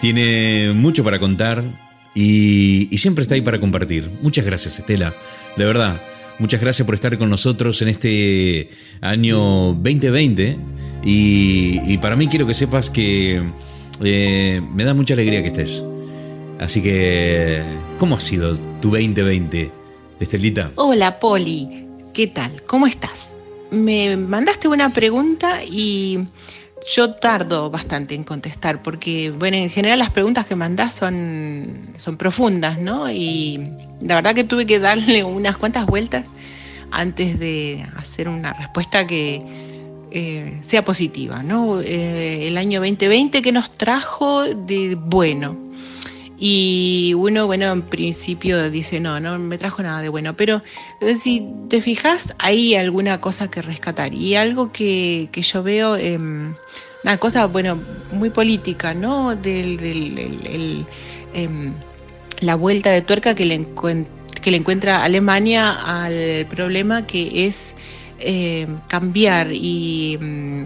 Tiene mucho para contar y, siempre está ahí para compartir. Muchas gracias, Estela. De verdad, muchas gracias por estar con nosotros en este año 2020. Y, y para mí quiero que sepas que eh, me da mucha alegría que estés. Así que, ¿cómo ha sido tu 2020, Estelita? Hola Poli, ¿qué tal? ¿Cómo estás? Me mandaste una pregunta y yo tardo bastante en contestar porque, bueno, en general las preguntas que mandás son, son profundas, ¿no? Y la verdad que tuve que darle unas cuantas vueltas antes de hacer una respuesta que eh, sea positiva, ¿no? Eh, el año 2020 que nos trajo de bueno. Y uno, bueno, en principio dice, no, no me trajo nada de bueno, pero eh, si te fijas, hay alguna cosa que rescatar y algo que, que yo veo, eh, una cosa, bueno, muy política, ¿no? Del, del- el- el, em, la vuelta de tuerca que le, que le encuentra Alemania al problema que es eh, cambiar y mm,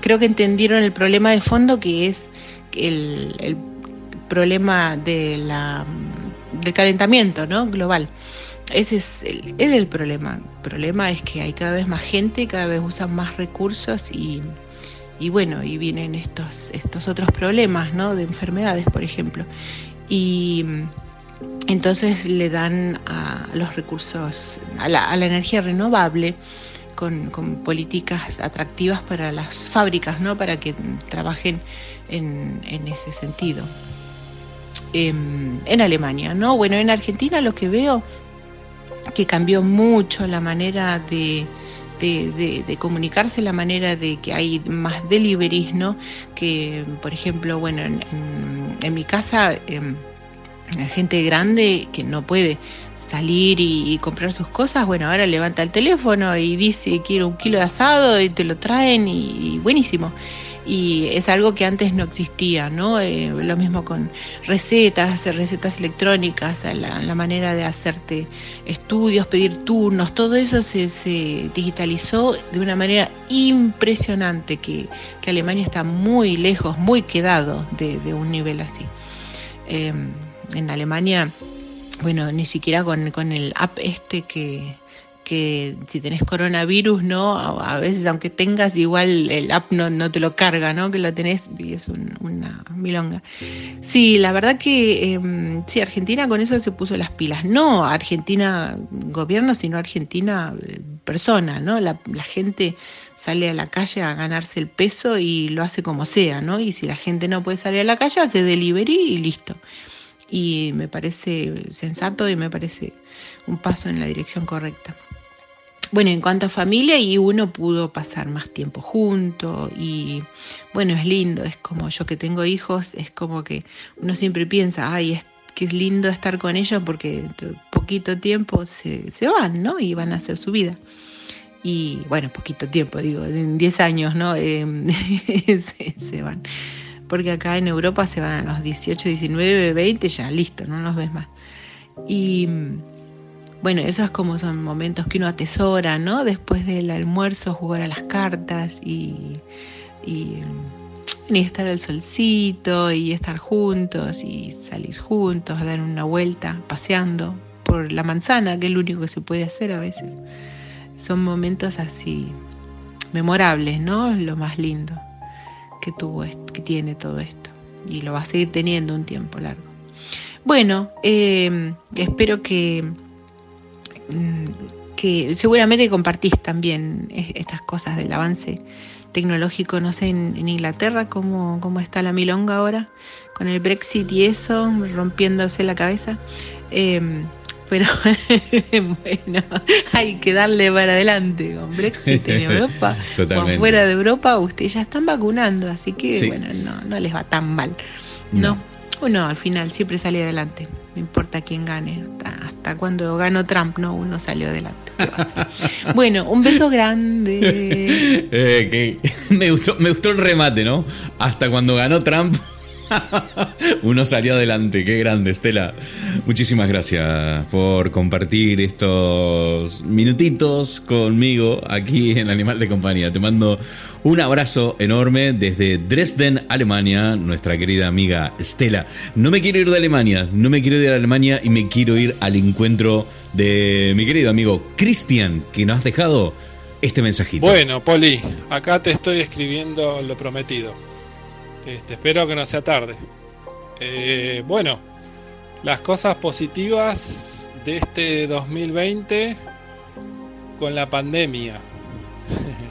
creo que entendieron el problema de fondo que es el, el problema de la, del calentamiento ¿no? global. Ese es el, es el problema. El problema es que hay cada vez más gente, cada vez usan más recursos y, y bueno, y vienen estos, estos otros problemas, ¿no? De enfermedades, por ejemplo. Y entonces le dan a los recursos, a la, a la energía renovable, con, con, políticas atractivas para las fábricas, ¿no? Para que trabajen en, en ese sentido. En, en Alemania, ¿no? Bueno, en Argentina lo que veo que cambió mucho la manera de, comunicarse, la manera de que hay más deliveries, ¿no? Que, por ejemplo, bueno, en, en, mi casa, eh, gente grande que no puede salir y, comprar sus cosas, bueno, ahora levanta el teléfono y dice quiero un kilo de asado y te lo traen y buenísimo y es algo que antes no existía, ¿no? Eh, lo mismo con recetas, recetas electrónicas, la, manera de hacerte estudios, pedir turnos, todo eso se, se digitalizó de una manera impresionante, que, que, Alemania está muy lejos, muy quedado de, de un nivel así. Eh, en Alemania, bueno, ni siquiera con, con el app este que que si tenés coronavirus, ¿no? A veces, aunque tengas, igual el app no, no te lo carga, ¿no? Que lo tenés y es un, una milonga. Sí, la verdad que eh, sí, Argentina con eso se puso las pilas. No Argentina gobierno, sino Argentina eh, persona, ¿no? La, la gente sale a la calle a ganarse el peso y lo hace como sea, ¿no? Y si la gente no puede salir a la calle, hace delivery y listo. Y me parece sensato y me parece un paso en la dirección correcta. Bueno, en cuanto a familia, y uno pudo pasar más tiempo junto y bueno, es lindo, es como yo que tengo hijos, es como que uno siempre piensa, ay, es que es lindo estar con ellos porque poquito tiempo se, se van, ¿no? Y van a hacer su vida. Y bueno, poquito tiempo, digo, en 10 años, ¿no? Eh, se, se van. Porque acá en Europa se van a los 18, 19, 20, ya listo, no los ves más. Y bueno, esos como son momentos que uno atesora, ¿no? Después del almuerzo jugar a las cartas y, y, y estar al solcito y estar juntos y salir juntos, dar una vuelta paseando por la manzana, que es lo único que se puede hacer a veces. Son momentos así memorables, ¿no? Lo más lindo que tuvo que tiene todo esto y lo va a seguir teniendo un tiempo largo. Bueno, eh, espero que que seguramente compartís también estas cosas del avance tecnológico, no sé, en, en Inglaterra, cómo, cómo, está la milonga ahora, con el Brexit y eso, rompiéndose la cabeza. Eh, pero bueno, hay que darle para adelante con Brexit en Europa o fuera de Europa, ustedes ya están vacunando, así que sí. bueno, no, no les va tan mal. No. no, uno al final siempre sale adelante, no importa quién gane. Hasta, hasta cuando ganó Trump, no, uno salió adelante. bueno, un beso grande. Eh, que me, gustó, me gustó el remate, ¿no? Hasta cuando ganó Trump. Uno salió adelante, qué grande, Estela. Muchísimas gracias por compartir estos minutitos conmigo aquí en Animal de Compañía. Te mando un abrazo enorme desde Dresden, Alemania, nuestra querida amiga Estela. No me quiero ir de Alemania, no me quiero ir de Alemania y me quiero ir al encuentro de mi querido amigo Cristian, que nos has dejado este mensajito. Bueno, Poli, acá te estoy escribiendo lo prometido. Este, espero que no sea tarde. Eh, bueno, las cosas positivas de este 2020 con la pandemia.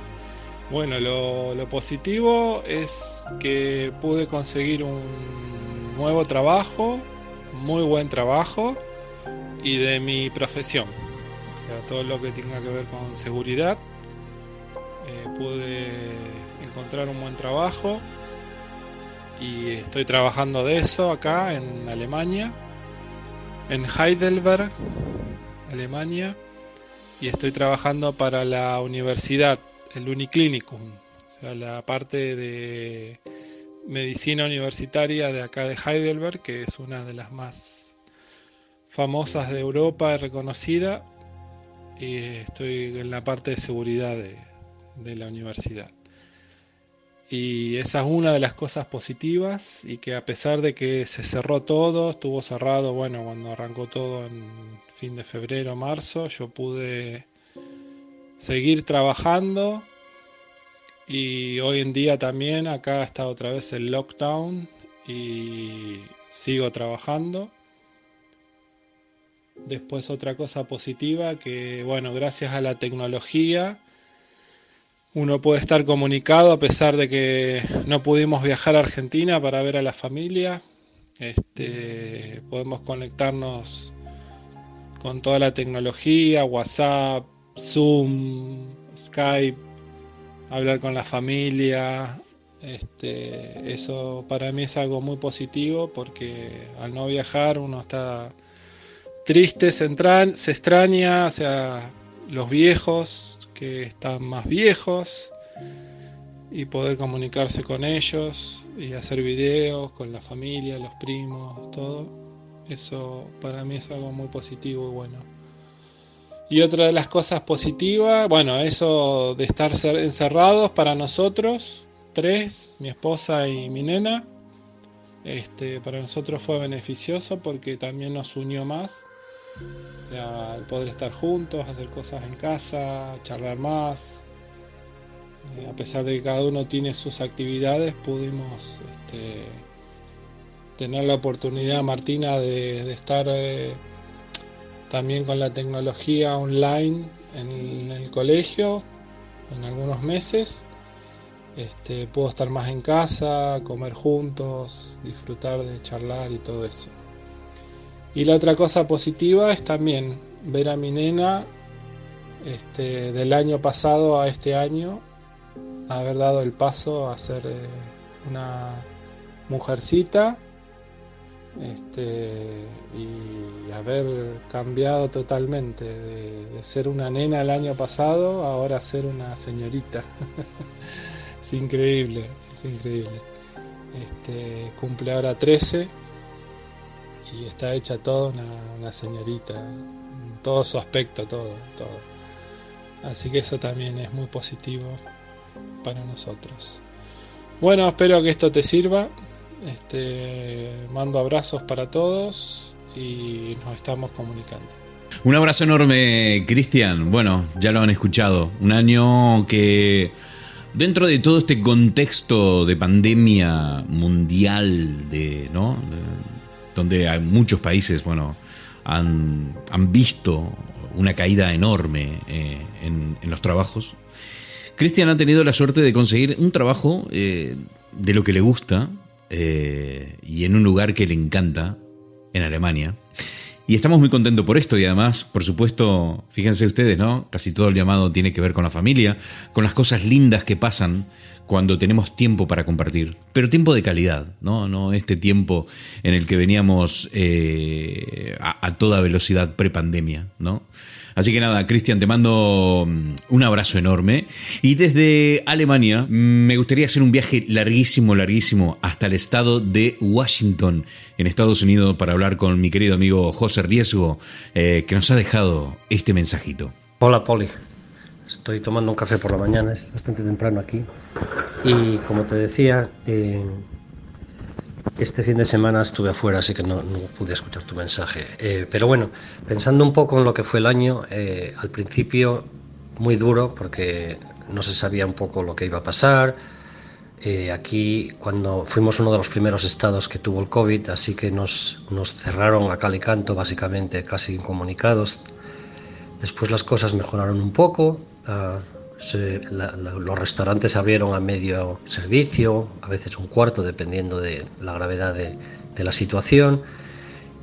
bueno, lo, positivo es que pude conseguir un nuevo trabajo, muy buen trabajo, y de mi profesión. O sea, todo lo que tenga que ver con seguridad. Eh, pude encontrar un buen trabajo y estoy trabajando de eso acá en Alemania, en Heidelberg, Alemania, y estoy trabajando para la universidad, el Uniclinicum, o sea, la parte de medicina universitaria de acá de Heidelberg, que es una de las más famosas de Europa, reconocida, y estoy en la parte de seguridad de, de la universidad. y esa es una de las cosas positivas y que a pesar de que se cerró todo, estuvo cerrado, bueno, cuando arrancó todo en fin de febrero, marzo, yo pude seguir trabajando y hoy en día también acá está otra vez el lockdown y sigo trabajando. Después otra cosa positiva que, bueno, gracias a la tecnología, uno puede estar comunicado a pesar de que no pudimos viajar a Argentina para ver a la familia. Este, podemos conectarnos con toda la tecnología, WhatsApp, Zoom, Skype, hablar con la familia. Este, eso para mí es algo muy positivo porque al no viajar uno está triste, se, se extraña, o sea, los viejos, que están más viejos y poder comunicarse con ellos y hacer videos con la familia, los primos, todo. Eso para mí es algo muy positivo y bueno. Y otra de las cosas positivas, bueno, eso de estar encerrados para nosotros, tres, mi esposa y mi nena, este, para nosotros fue beneficioso porque también nos unió más o sea, el poder estar juntos, hacer cosas en casa, charlar más. Eh, a pesar de que cada uno tiene sus actividades, pudimos este, tener la oportunidad, Martina, de, estar eh, también con la tecnología online en, el colegio en algunos meses. Este, puedo estar más en casa, comer juntos, disfrutar de charlar y todo eso. Y la otra cosa positiva es también ver a mi nena este, del año pasado a este año, haber dado el paso a ser eh, una mujercita este, y haber cambiado totalmente de, ser una nena el año pasado ahora ser una señorita. es increíble, es increíble. Este, cumple ahora 13 y está hecha toda una, señorita, todo su aspecto, todo, todo. Así que eso también es muy positivo para nosotros. Bueno, espero que esto te sirva. Este, mando abrazos para todos y nos estamos comunicando. Un abrazo enorme, Cristian. Bueno, ya lo han escuchado. Un año que dentro de todo este contexto de pandemia mundial, de, ¿no? donde hay muchos países, bueno, han, visto una caída enorme eh, en, los trabajos. Cristian ha tenido la suerte de conseguir un trabajo eh, de lo que le gusta eh, y en un lugar que le encanta, en Alemania. Y estamos muy contentos por esto y además, por supuesto, fíjense ustedes, ¿no? Casi todo el llamado tiene que ver con la familia, con las cosas lindas que pasan cuando tenemos tiempo para compartir, pero tiempo de calidad, no, no este tiempo en el que veníamos eh, a, a, toda velocidad prepandemia, ¿no? Así que nada, Cristian, te mando mm, un abrazo enorme y desde Alemania me gustaría hacer un viaje larguísimo, larguísimo hasta el estado de Washington, en Estados Unidos, para hablar con mi querido amigo José Riesgo, eh, que nos ha dejado este mensajito. Hola, Poli. Estoy tomando un café por la mañana, es bastante temprano aquí. Y como te decía, eh, este fin de semana estuve afuera, así que no, pude escuchar tu mensaje. Eh, pero bueno, pensando un poco en lo que fue el año, eh, al principio muy duro porque no se sabía un poco lo que iba a pasar. aquí, cuando fuimos uno de los primeros estados que tuvo el COVID, así que nos, nos cerraron a cal y canto, básicamente casi incomunicados. Después las cosas mejoraron un poco, Los restaurantes abrieron a medio servicio, a veces un cuarto, dependiendo de la gravedad de, la situación.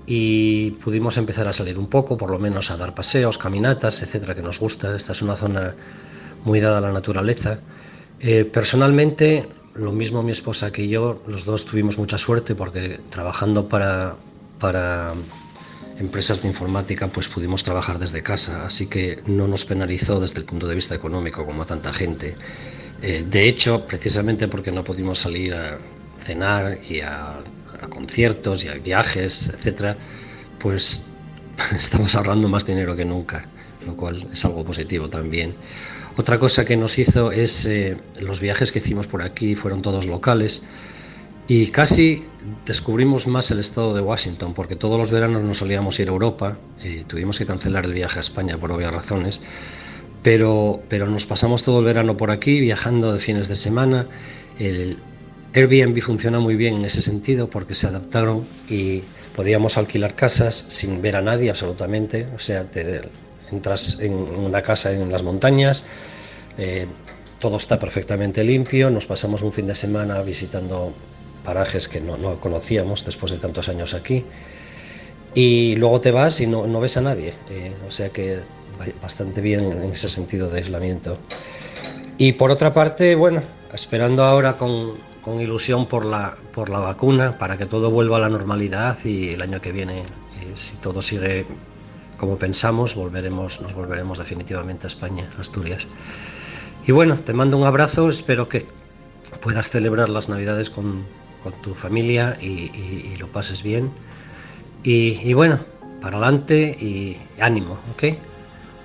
Y pudimos empezar a salir un poco, por lo menos a dar paseos, caminatas, etcétera, que nos gusta. Esta es una zona muy dada a la naturaleza. Eh, personalmente, lo mismo mi esposa que yo, los dos tuvimos mucha suerte porque trabajando para, para empresas de informática pues pudimos trabajar desde casa, así que no nos penalizó desde el punto de vista económico como a tanta gente. Eh, de hecho, precisamente porque no pudimos salir a cenar y a, conciertos y a viajes, etcétera, pues estamos ahorrando más dinero que nunca. lo cual es algo positivo también. Otra cosa que nos hizo es eh, los viajes que hicimos por aquí, fueron todos locales y casi descubrimos más el estado de Washington, porque todos los veranos nos solíamos ir a Europa, y tuvimos que cancelar el viaje a España por obvias razones, pero, pero nos pasamos todo el verano por aquí, viajando de fines de semana. El Airbnb funciona muy bien en ese sentido porque se adaptaron y podíamos alquilar casas sin ver a nadie absolutamente, o sea, te, entras en una casa en las montañas, eh, todo está perfectamente limpio, nos pasamos un fin de semana visitando parajes que no, no conocíamos después de tantos años aquí y luego te vas y no, no ves a nadie, eh, o sea que bastante bien en ese sentido de aislamiento. Y por otra parte, bueno, esperando ahora con, con ilusión por la, por la vacuna, para que todo vuelva a la normalidad y el año que viene, eh, si todo sigue como pensamos, volveremos, nos volveremos definitivamente a España, Asturias. Y bueno, te mando un abrazo, espero que puedas celebrar las Navidades con, con tu familia y, lo pases bien. Y, bueno, para adelante y ánimo, ¿ok?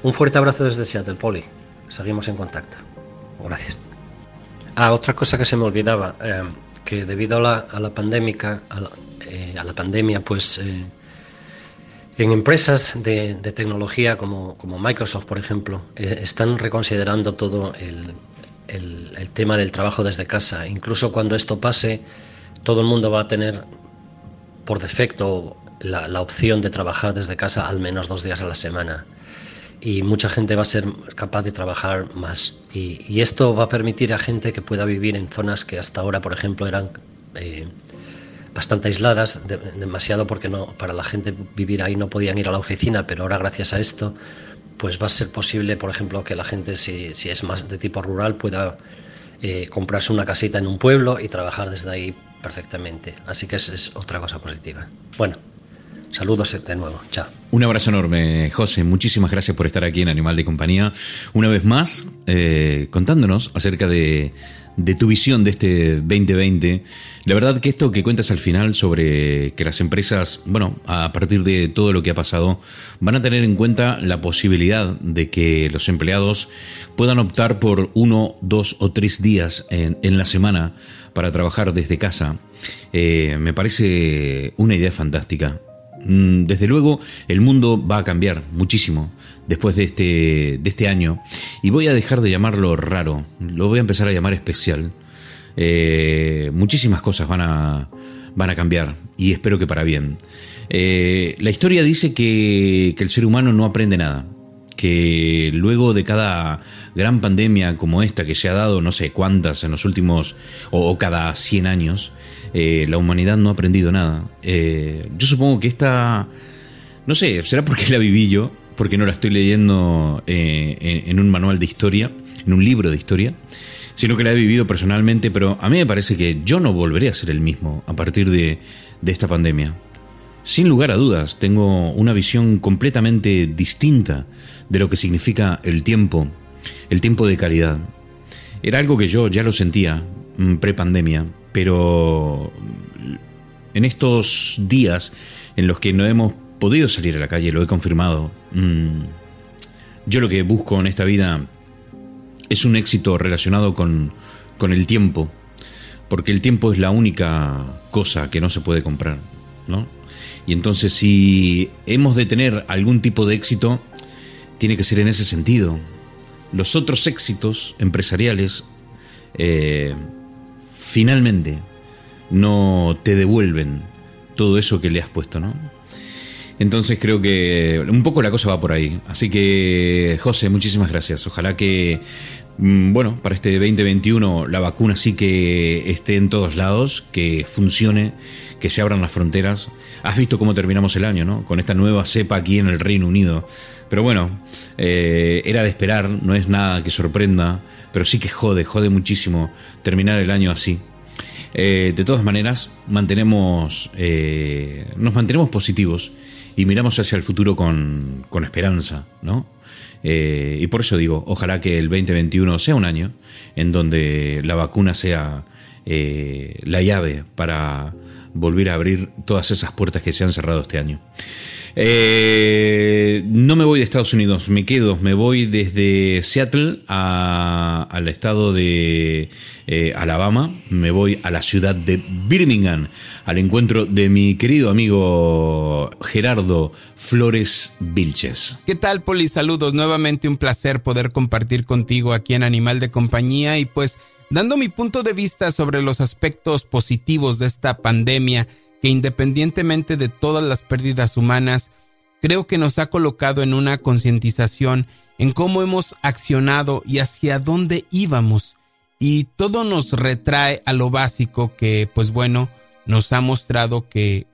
Un fuerte abrazo desde Seattle, Poli. Seguimos en contacto. Gracias. Ah, otra cosa que se me olvidaba, eh, que debido a la, eh, pandemia, pues eh, en empresas de, tecnología como, Microsoft, por ejemplo, están reconsiderando todo el, tema del trabajo desde casa. Incluso cuando esto pase, todo el mundo va a tener por defecto la, opción de trabajar desde casa al menos dos días a la semana y mucha gente va a ser capaz de trabajar más. Y, esto va a permitir a gente que pueda vivir en zonas que hasta ahora, por ejemplo, eran eh, bastante aisladas, de, demasiado porque no, para la gente vivir ahí no podían ir a la oficina, pero ahora gracias a esto, pues va a ser posible, por ejemplo, que la gente, si, si es más de tipo rural, pueda eh, comprarse una casita en un pueblo y trabajar desde ahí perfectamente. Así que es, es otra cosa positiva. Bueno, Saludos de nuevo. Chao. Un abrazo enorme, José. Muchísimas gracias por estar aquí en Animal de Compañía. Una vez más, eh, contándonos acerca de, tu visión de este 2020. La verdad que esto que cuentas al final sobre que las empresas, bueno, a partir de todo lo que ha pasado, van a tener en cuenta la posibilidad de que los empleados puedan optar por uno, dos o tres días en la semana para trabajar desde casa. Eh, me parece una idea fantástica. Mm, desde luego, el mundo va a cambiar muchísimo después de este, de este año y voy a dejar de llamarlo raro, lo voy a empezar a llamar especial. Eh, muchísimas cosas van a, van a cambiar y espero que para bien. Eh, la historia dice que, que el ser humano no aprende nada, que luego de cada gran pandemia como esta que se ha dado, no sé cuántas en los últimos, o, cada 100 años, eh, la humanidad no ha aprendido nada. Eh, yo supongo que esta, no sé, será porque la viví yo, porque no la estoy leyendo eh, en un manual de historia, en un libro de historia, sino que la he vivido personalmente, pero a mí me parece que yo no volveré a ser el mismo a partir de, de esta pandemia. Sin lugar a dudas, tengo una visión completamente distinta de lo que significa el tiempo, el tiempo de calidad. Era algo que yo ya lo sentía mm, pre-pandemia, pero en estos días en los que no hemos podido salir a la calle, lo he confirmado, mm, yo lo que busco en esta vida es un éxito relacionado con, con el tiempo, porque el tiempo es la única cosa que no se puede comprar, ¿no? Y entonces si hemos de tener algún tipo de éxito, tiene que ser en ese sentido. Los otros éxitos empresariales eh, finalmente no te devuelven todo eso que le has puesto, ¿no? Entonces creo que un poco la cosa va por ahí. Así que, José, muchísimas gracias. Ojalá que, mm, bueno, para este 2021 la vacuna sí que esté en todos lados, que funcione, que se abran las fronteras. Has visto cómo terminamos el año, ¿no? Con esta nueva cepa aquí en el Reino Unido. Pero bueno, eh, era de esperar, no es nada que sorprenda, pero sí que jode, jode muchísimo terminar el año así. Eh, de todas maneras, mantenemos, eh, nos mantenemos positivos y miramos hacia el futuro con, con esperanza, ¿no? Y por eso digo, ojalá que el 2021 sea un año en donde la vacuna sea la llave para volver a abrir todas esas puertas que se han cerrado este año. No me voy de Estados Unidos, me quedo, me voy desde Seattle al estado de eh, Alabama, me voy a la ciudad de Birmingham, al encuentro de mi querido amigo Gerardo Flores Vilches. ¿Qué tal, Poli? Saludos. Nuevamente un placer poder compartir contigo aquí en Animal de Compañía y pues dando mi punto de vista sobre los aspectos positivos de esta pandemia que independientemente de todas las pérdidas humanas, creo que nos ha colocado en una concientización en cómo hemos accionado y hacia dónde íbamos. Y todo nos retrae a lo básico que, pues bueno, nos ha mostrado que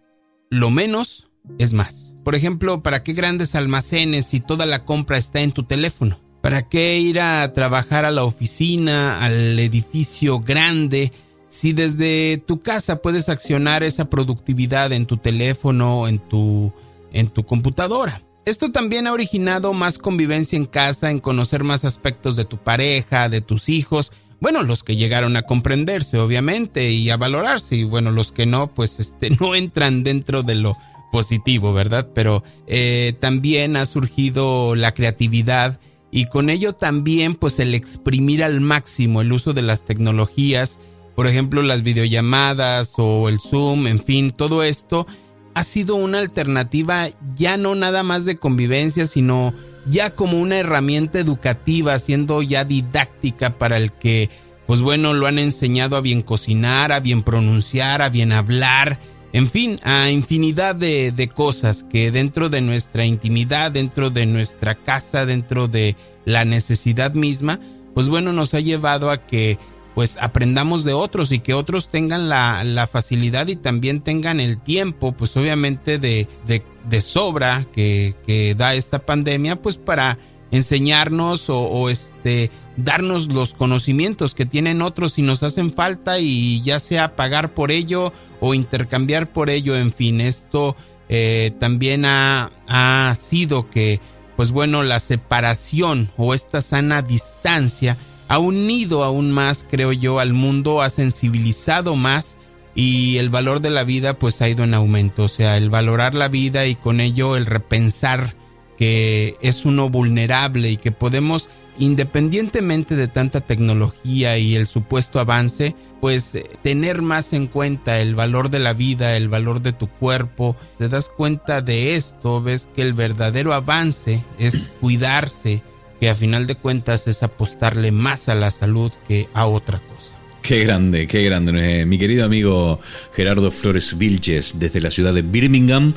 lo menos es más. Por ejemplo, ¿para qué grandes almacenes si toda la compra está en tu teléfono? ¿Para qué ir a trabajar a la oficina, al edificio grande, si desde tu casa puedes accionar esa productividad en tu teléfono, en tu, en tu computadora? Esto también ha originado más convivencia en casa, en conocer más aspectos de tu pareja, de tus hijos, bueno, los que llegaron a comprenderse, obviamente, y a valorarse, y bueno, los que no, pues este, no entran dentro de lo positivo, ¿verdad? Pero eh, también ha surgido la creatividad y con ello también, pues el exprimir al máximo el uso de las tecnologías, por ejemplo, las videollamadas o el Zoom, en fin, todo esto ha sido una alternativa ya no nada más de convivencia, sino ya como una herramienta educativa, siendo ya didáctica para el que, pues bueno, lo han enseñado a bien cocinar, a bien pronunciar, a bien hablar, en fin, a infinidad de, de cosas que dentro de nuestra intimidad, dentro de nuestra casa, dentro de la necesidad misma, pues bueno, nos ha llevado a que pues aprendamos de otros y que otros tengan la, la facilidad y también tengan el tiempo, pues obviamente de, de, de sobra que, que, da esta pandemia, pues para enseñarnos o, o, este darnos los conocimientos que tienen otros y nos hacen falta y ya sea pagar por ello o intercambiar por ello, en fin, esto eh, también ha, ha sido que, pues bueno, la separación o esta sana distancia ha unido aún más, creo yo, al mundo, ha sensibilizado más y el valor de la vida pues ha ido en aumento, o sea, el valorar la vida y con ello el repensar que es uno vulnerable y que podemos, independientemente de tanta tecnología y el supuesto avance, pues tener más en cuenta el valor de la vida, el valor de tu cuerpo, te das cuenta de esto, ves que el verdadero avance es cuidarse, que a final de cuentas es apostarle más a la salud que a otra cosa. Qué grande, qué grande. Eh, mi querido amigo Gerardo Flores Vilches, desde la ciudad de Birmingham,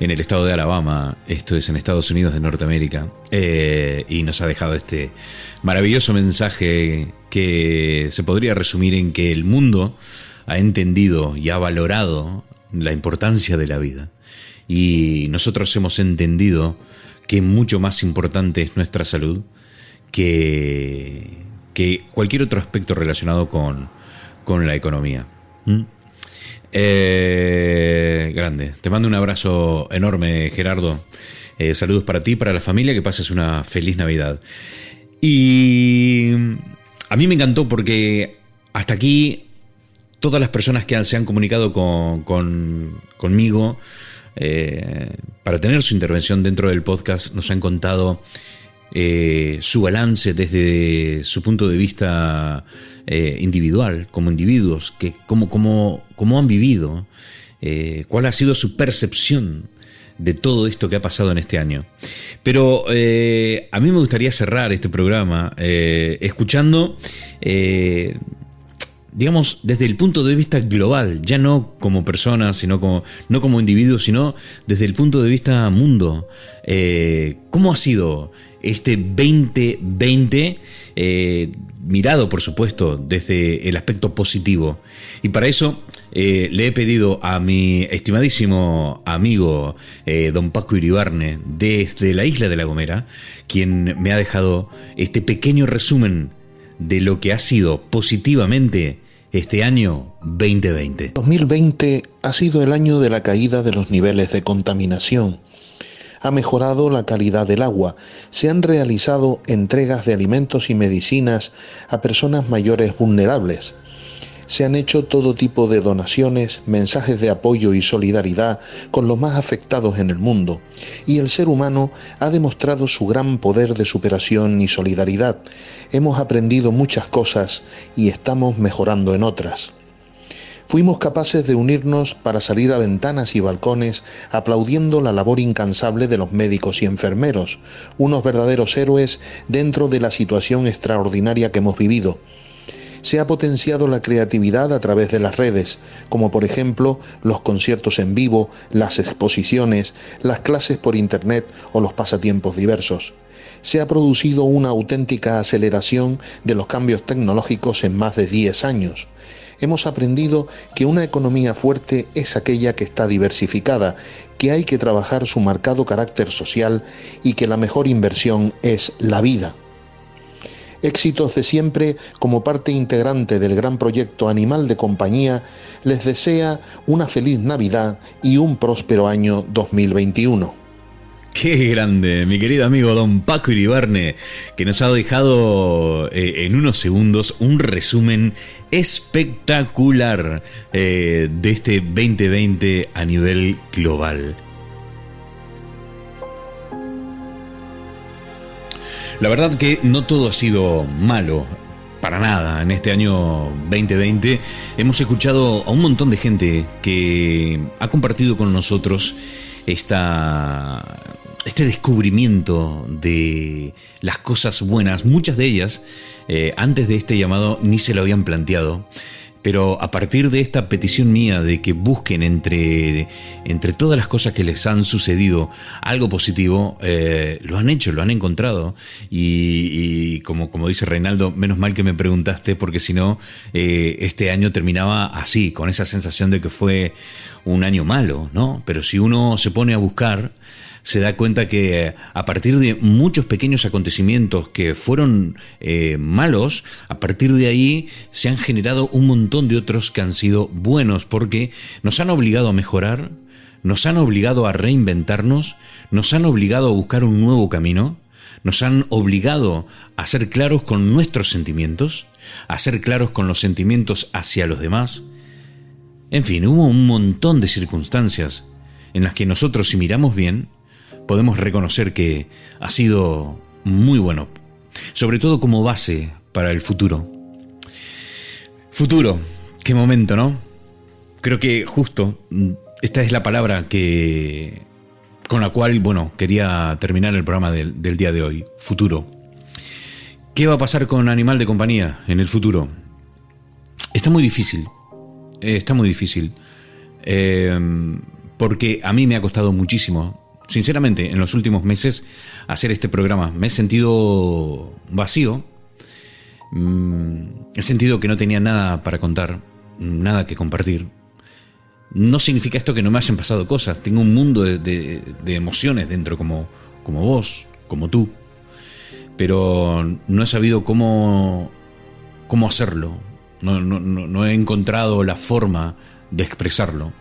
en el estado de Alabama, esto es en Estados Unidos de Norteamérica, eh, y nos ha dejado este maravilloso mensaje que se podría resumir en que el mundo ha entendido y ha valorado la importancia de la vida. Y nosotros hemos entendido que mucho más importante es nuestra salud que, que cualquier otro aspecto relacionado con, con la economía. ¿Mm? Eh, grande. Te mando un abrazo enorme, Gerardo. Eh, saludos para ti, para la familia, que pases una feliz Navidad. Y a mí me encantó porque hasta aquí todas las personas que se han comunicado con, con, conmigo eh, para tener su intervención dentro del podcast nos han contado eh, su balance desde su punto de vista eh, individual, como individuos, que, cómo, cómo, cómo han vivido, cuál ha sido su percepción de todo esto que ha pasado en este año. Pero a mí me gustaría cerrar este programa eh, escuchando, digamos, desde el punto de vista global, ya no como persona, sino como, no como individuo, sino desde el punto de vista mundo. Eh, ¿Cómo ha sido este 2020? Eh, mirado, por supuesto, desde el aspecto positivo. Y para eso eh, le he pedido a mi estimadísimo amigo don Paco Iribarne, desde la isla de La Gomera, quien me ha dejado este pequeño resumen de lo que ha sido positivamente este año 2020. 2020 ha sido el año de la caída de los niveles de contaminación. Ha mejorado la calidad del agua, se han realizado entregas de alimentos y medicinas a personas mayores vulnerables, se han hecho todo tipo de donaciones, mensajes de apoyo y solidaridad con los más afectados en el mundo, y el ser humano ha demostrado su gran poder de superación y solidaridad. Hemos aprendido muchas cosas y estamos mejorando en otras. Fuimos capaces de unirnos para salir a ventanas y balcones aplaudiendo la labor incansable de los médicos y enfermeros, unos verdaderos héroes dentro de la situación extraordinaria que hemos vivido. Se ha potenciado la creatividad a través de las redes, como por ejemplo los conciertos en vivo, las exposiciones, las clases por Internet o los pasatiempos diversos se ha producido una auténtica aceleración de los cambios tecnológicos en más de 10 años hemos aprendido que una economía fuerte es aquella que está diversificada, que hay que trabajar su marcado carácter social y que la mejor inversión es la vida. Éxitos de siempre como parte integrante del gran proyecto Animal de Compañía, les desea una feliz Navidad y un próspero año 2021. Qué grande, mi querido amigo don Paco Iribarne, que nos ha dejado eh, en unos segundos un resumen espectacular eh, de este 2020 a nivel global. La verdad que no todo ha sido malo, para nada. En este año 2020 hemos escuchado a un montón de gente que ha compartido con nosotros esta este descubrimiento de las cosas buenas, muchas de ellas eh, antes de este llamado ni se lo habían planteado, pero a partir de esta petición mía de que busquen entre, entre todas las cosas que les han sucedido algo positivo, eh, lo han hecho, lo han encontrado. Y, como, como dice Reinaldo, menos mal que me preguntaste, porque si no, eh, este año terminaba así, con esa sensación de que fue un año malo, ¿no? Pero si uno se pone a buscar, se da cuenta que eh, a partir de muchos pequeños acontecimientos que fueron eh, malos, a partir de ahí se han generado un montón de otros que han sido buenos porque nos han obligado a mejorar, nos han obligado a reinventarnos, nos han obligado a buscar un nuevo camino, nos han obligado a ser claros con nuestros sentimientos, a ser claros con los sentimientos hacia los demás. En fin, hubo un montón de circunstancias en las que nosotros, si miramos bien, podemos reconocer que ha sido muy bueno, sobre todo como base para el futuro. Futuro, qué momento, ¿no? Creo que justo mm, esta es la palabra que con la cual, bueno, quería terminar el programa del, día de hoy, futuro. ¿Qué va a pasar con Animal de Compañía en el futuro? Está muy difícil, eh, está muy difícil, eh, porque a mí me ha costado muchísimo sinceramente, en los últimos meses hacer este programa. Me he sentido vacío. Mm, he sentido que no tenía nada para contar, nada que compartir. No significa esto que no me hayan pasado cosas. Tengo un mundo de, emociones dentro, como, vos, como tú. Pero no he sabido cómo, cómo hacerlo. No, no he encontrado la forma de expresarlo.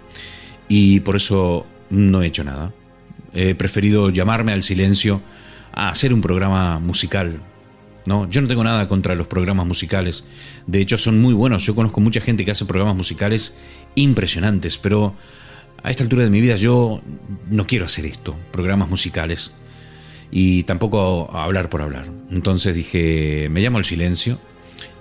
Y por eso no he hecho nada. He preferido llamarme al silencio a hacer un programa musical. No, yo no tengo nada contra los programas musicales. De hecho, son muy buenos. Yo conozco mucha gente que hace programas musicales impresionantes, pero a esta altura de mi vida yo no quiero hacer esto, programas musicales. Y tampoco hablar por hablar. Entonces dije, me llamo al silencio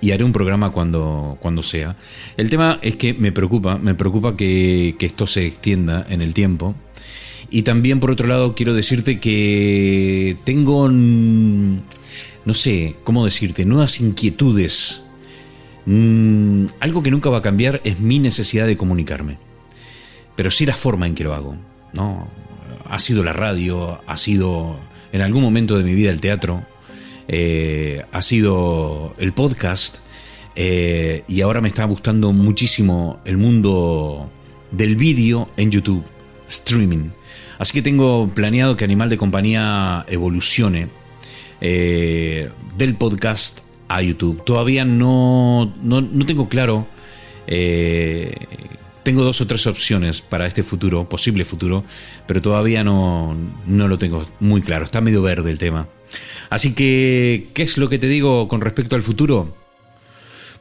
y haré un programa cuando, cuando sea. El tema es que me preocupa, me preocupa que, que esto se extienda en el tiempo y también, por otro lado, quiero decirte que tengo, no sé, ¿cómo decirte? Nuevas inquietudes. Algo que nunca va a cambiar es mi necesidad de comunicarme. Pero sí la forma en que lo hago. ¿no? Ha sido la radio, ha sido en algún momento de mi vida el teatro, eh, ha sido el podcast eh, y ahora me está gustando muchísimo el mundo del vídeo en YouTube, streaming. Así que tengo planeado que Animal de Compañía evolucione eh, del podcast a YouTube. Todavía no, no, tengo claro. Eh, tengo dos o tres opciones para este futuro, posible futuro, pero todavía no, no lo tengo muy claro. Está medio verde el tema. Así que, ¿qué es lo que te digo con respecto al futuro?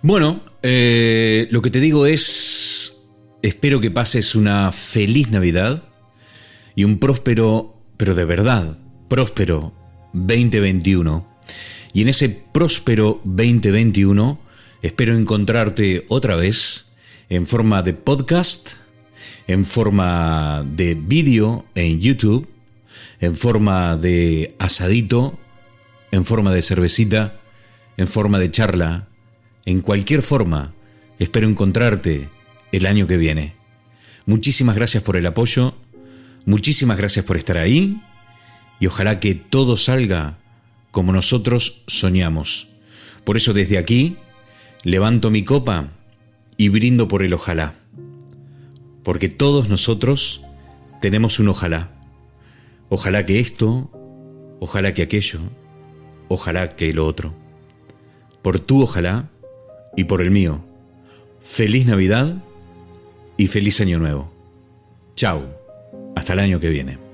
Bueno, eh, lo que te digo es, espero que pases una feliz Navidad y un próspero, pero de verdad, próspero 2021. Y en ese próspero 2021 espero encontrarte otra vez en forma de podcast, en forma de vídeo en YouTube, en forma de asadito, en forma de cervecita, en forma de charla, en cualquier forma. Espero encontrarte el año que viene. Muchísimas gracias por el apoyo, muchísimas gracias por estar ahí y ojalá que todo salga como nosotros soñamos. Por eso desde aquí levanto mi copa y brindo por el ojalá. Porque todos nosotros tenemos un ojalá. Ojalá que esto, ojalá que aquello, ojalá que lo otro. Por tu ojalá y por el mío. Feliz Navidad y feliz Año Nuevo. Chao. Hasta el año que viene.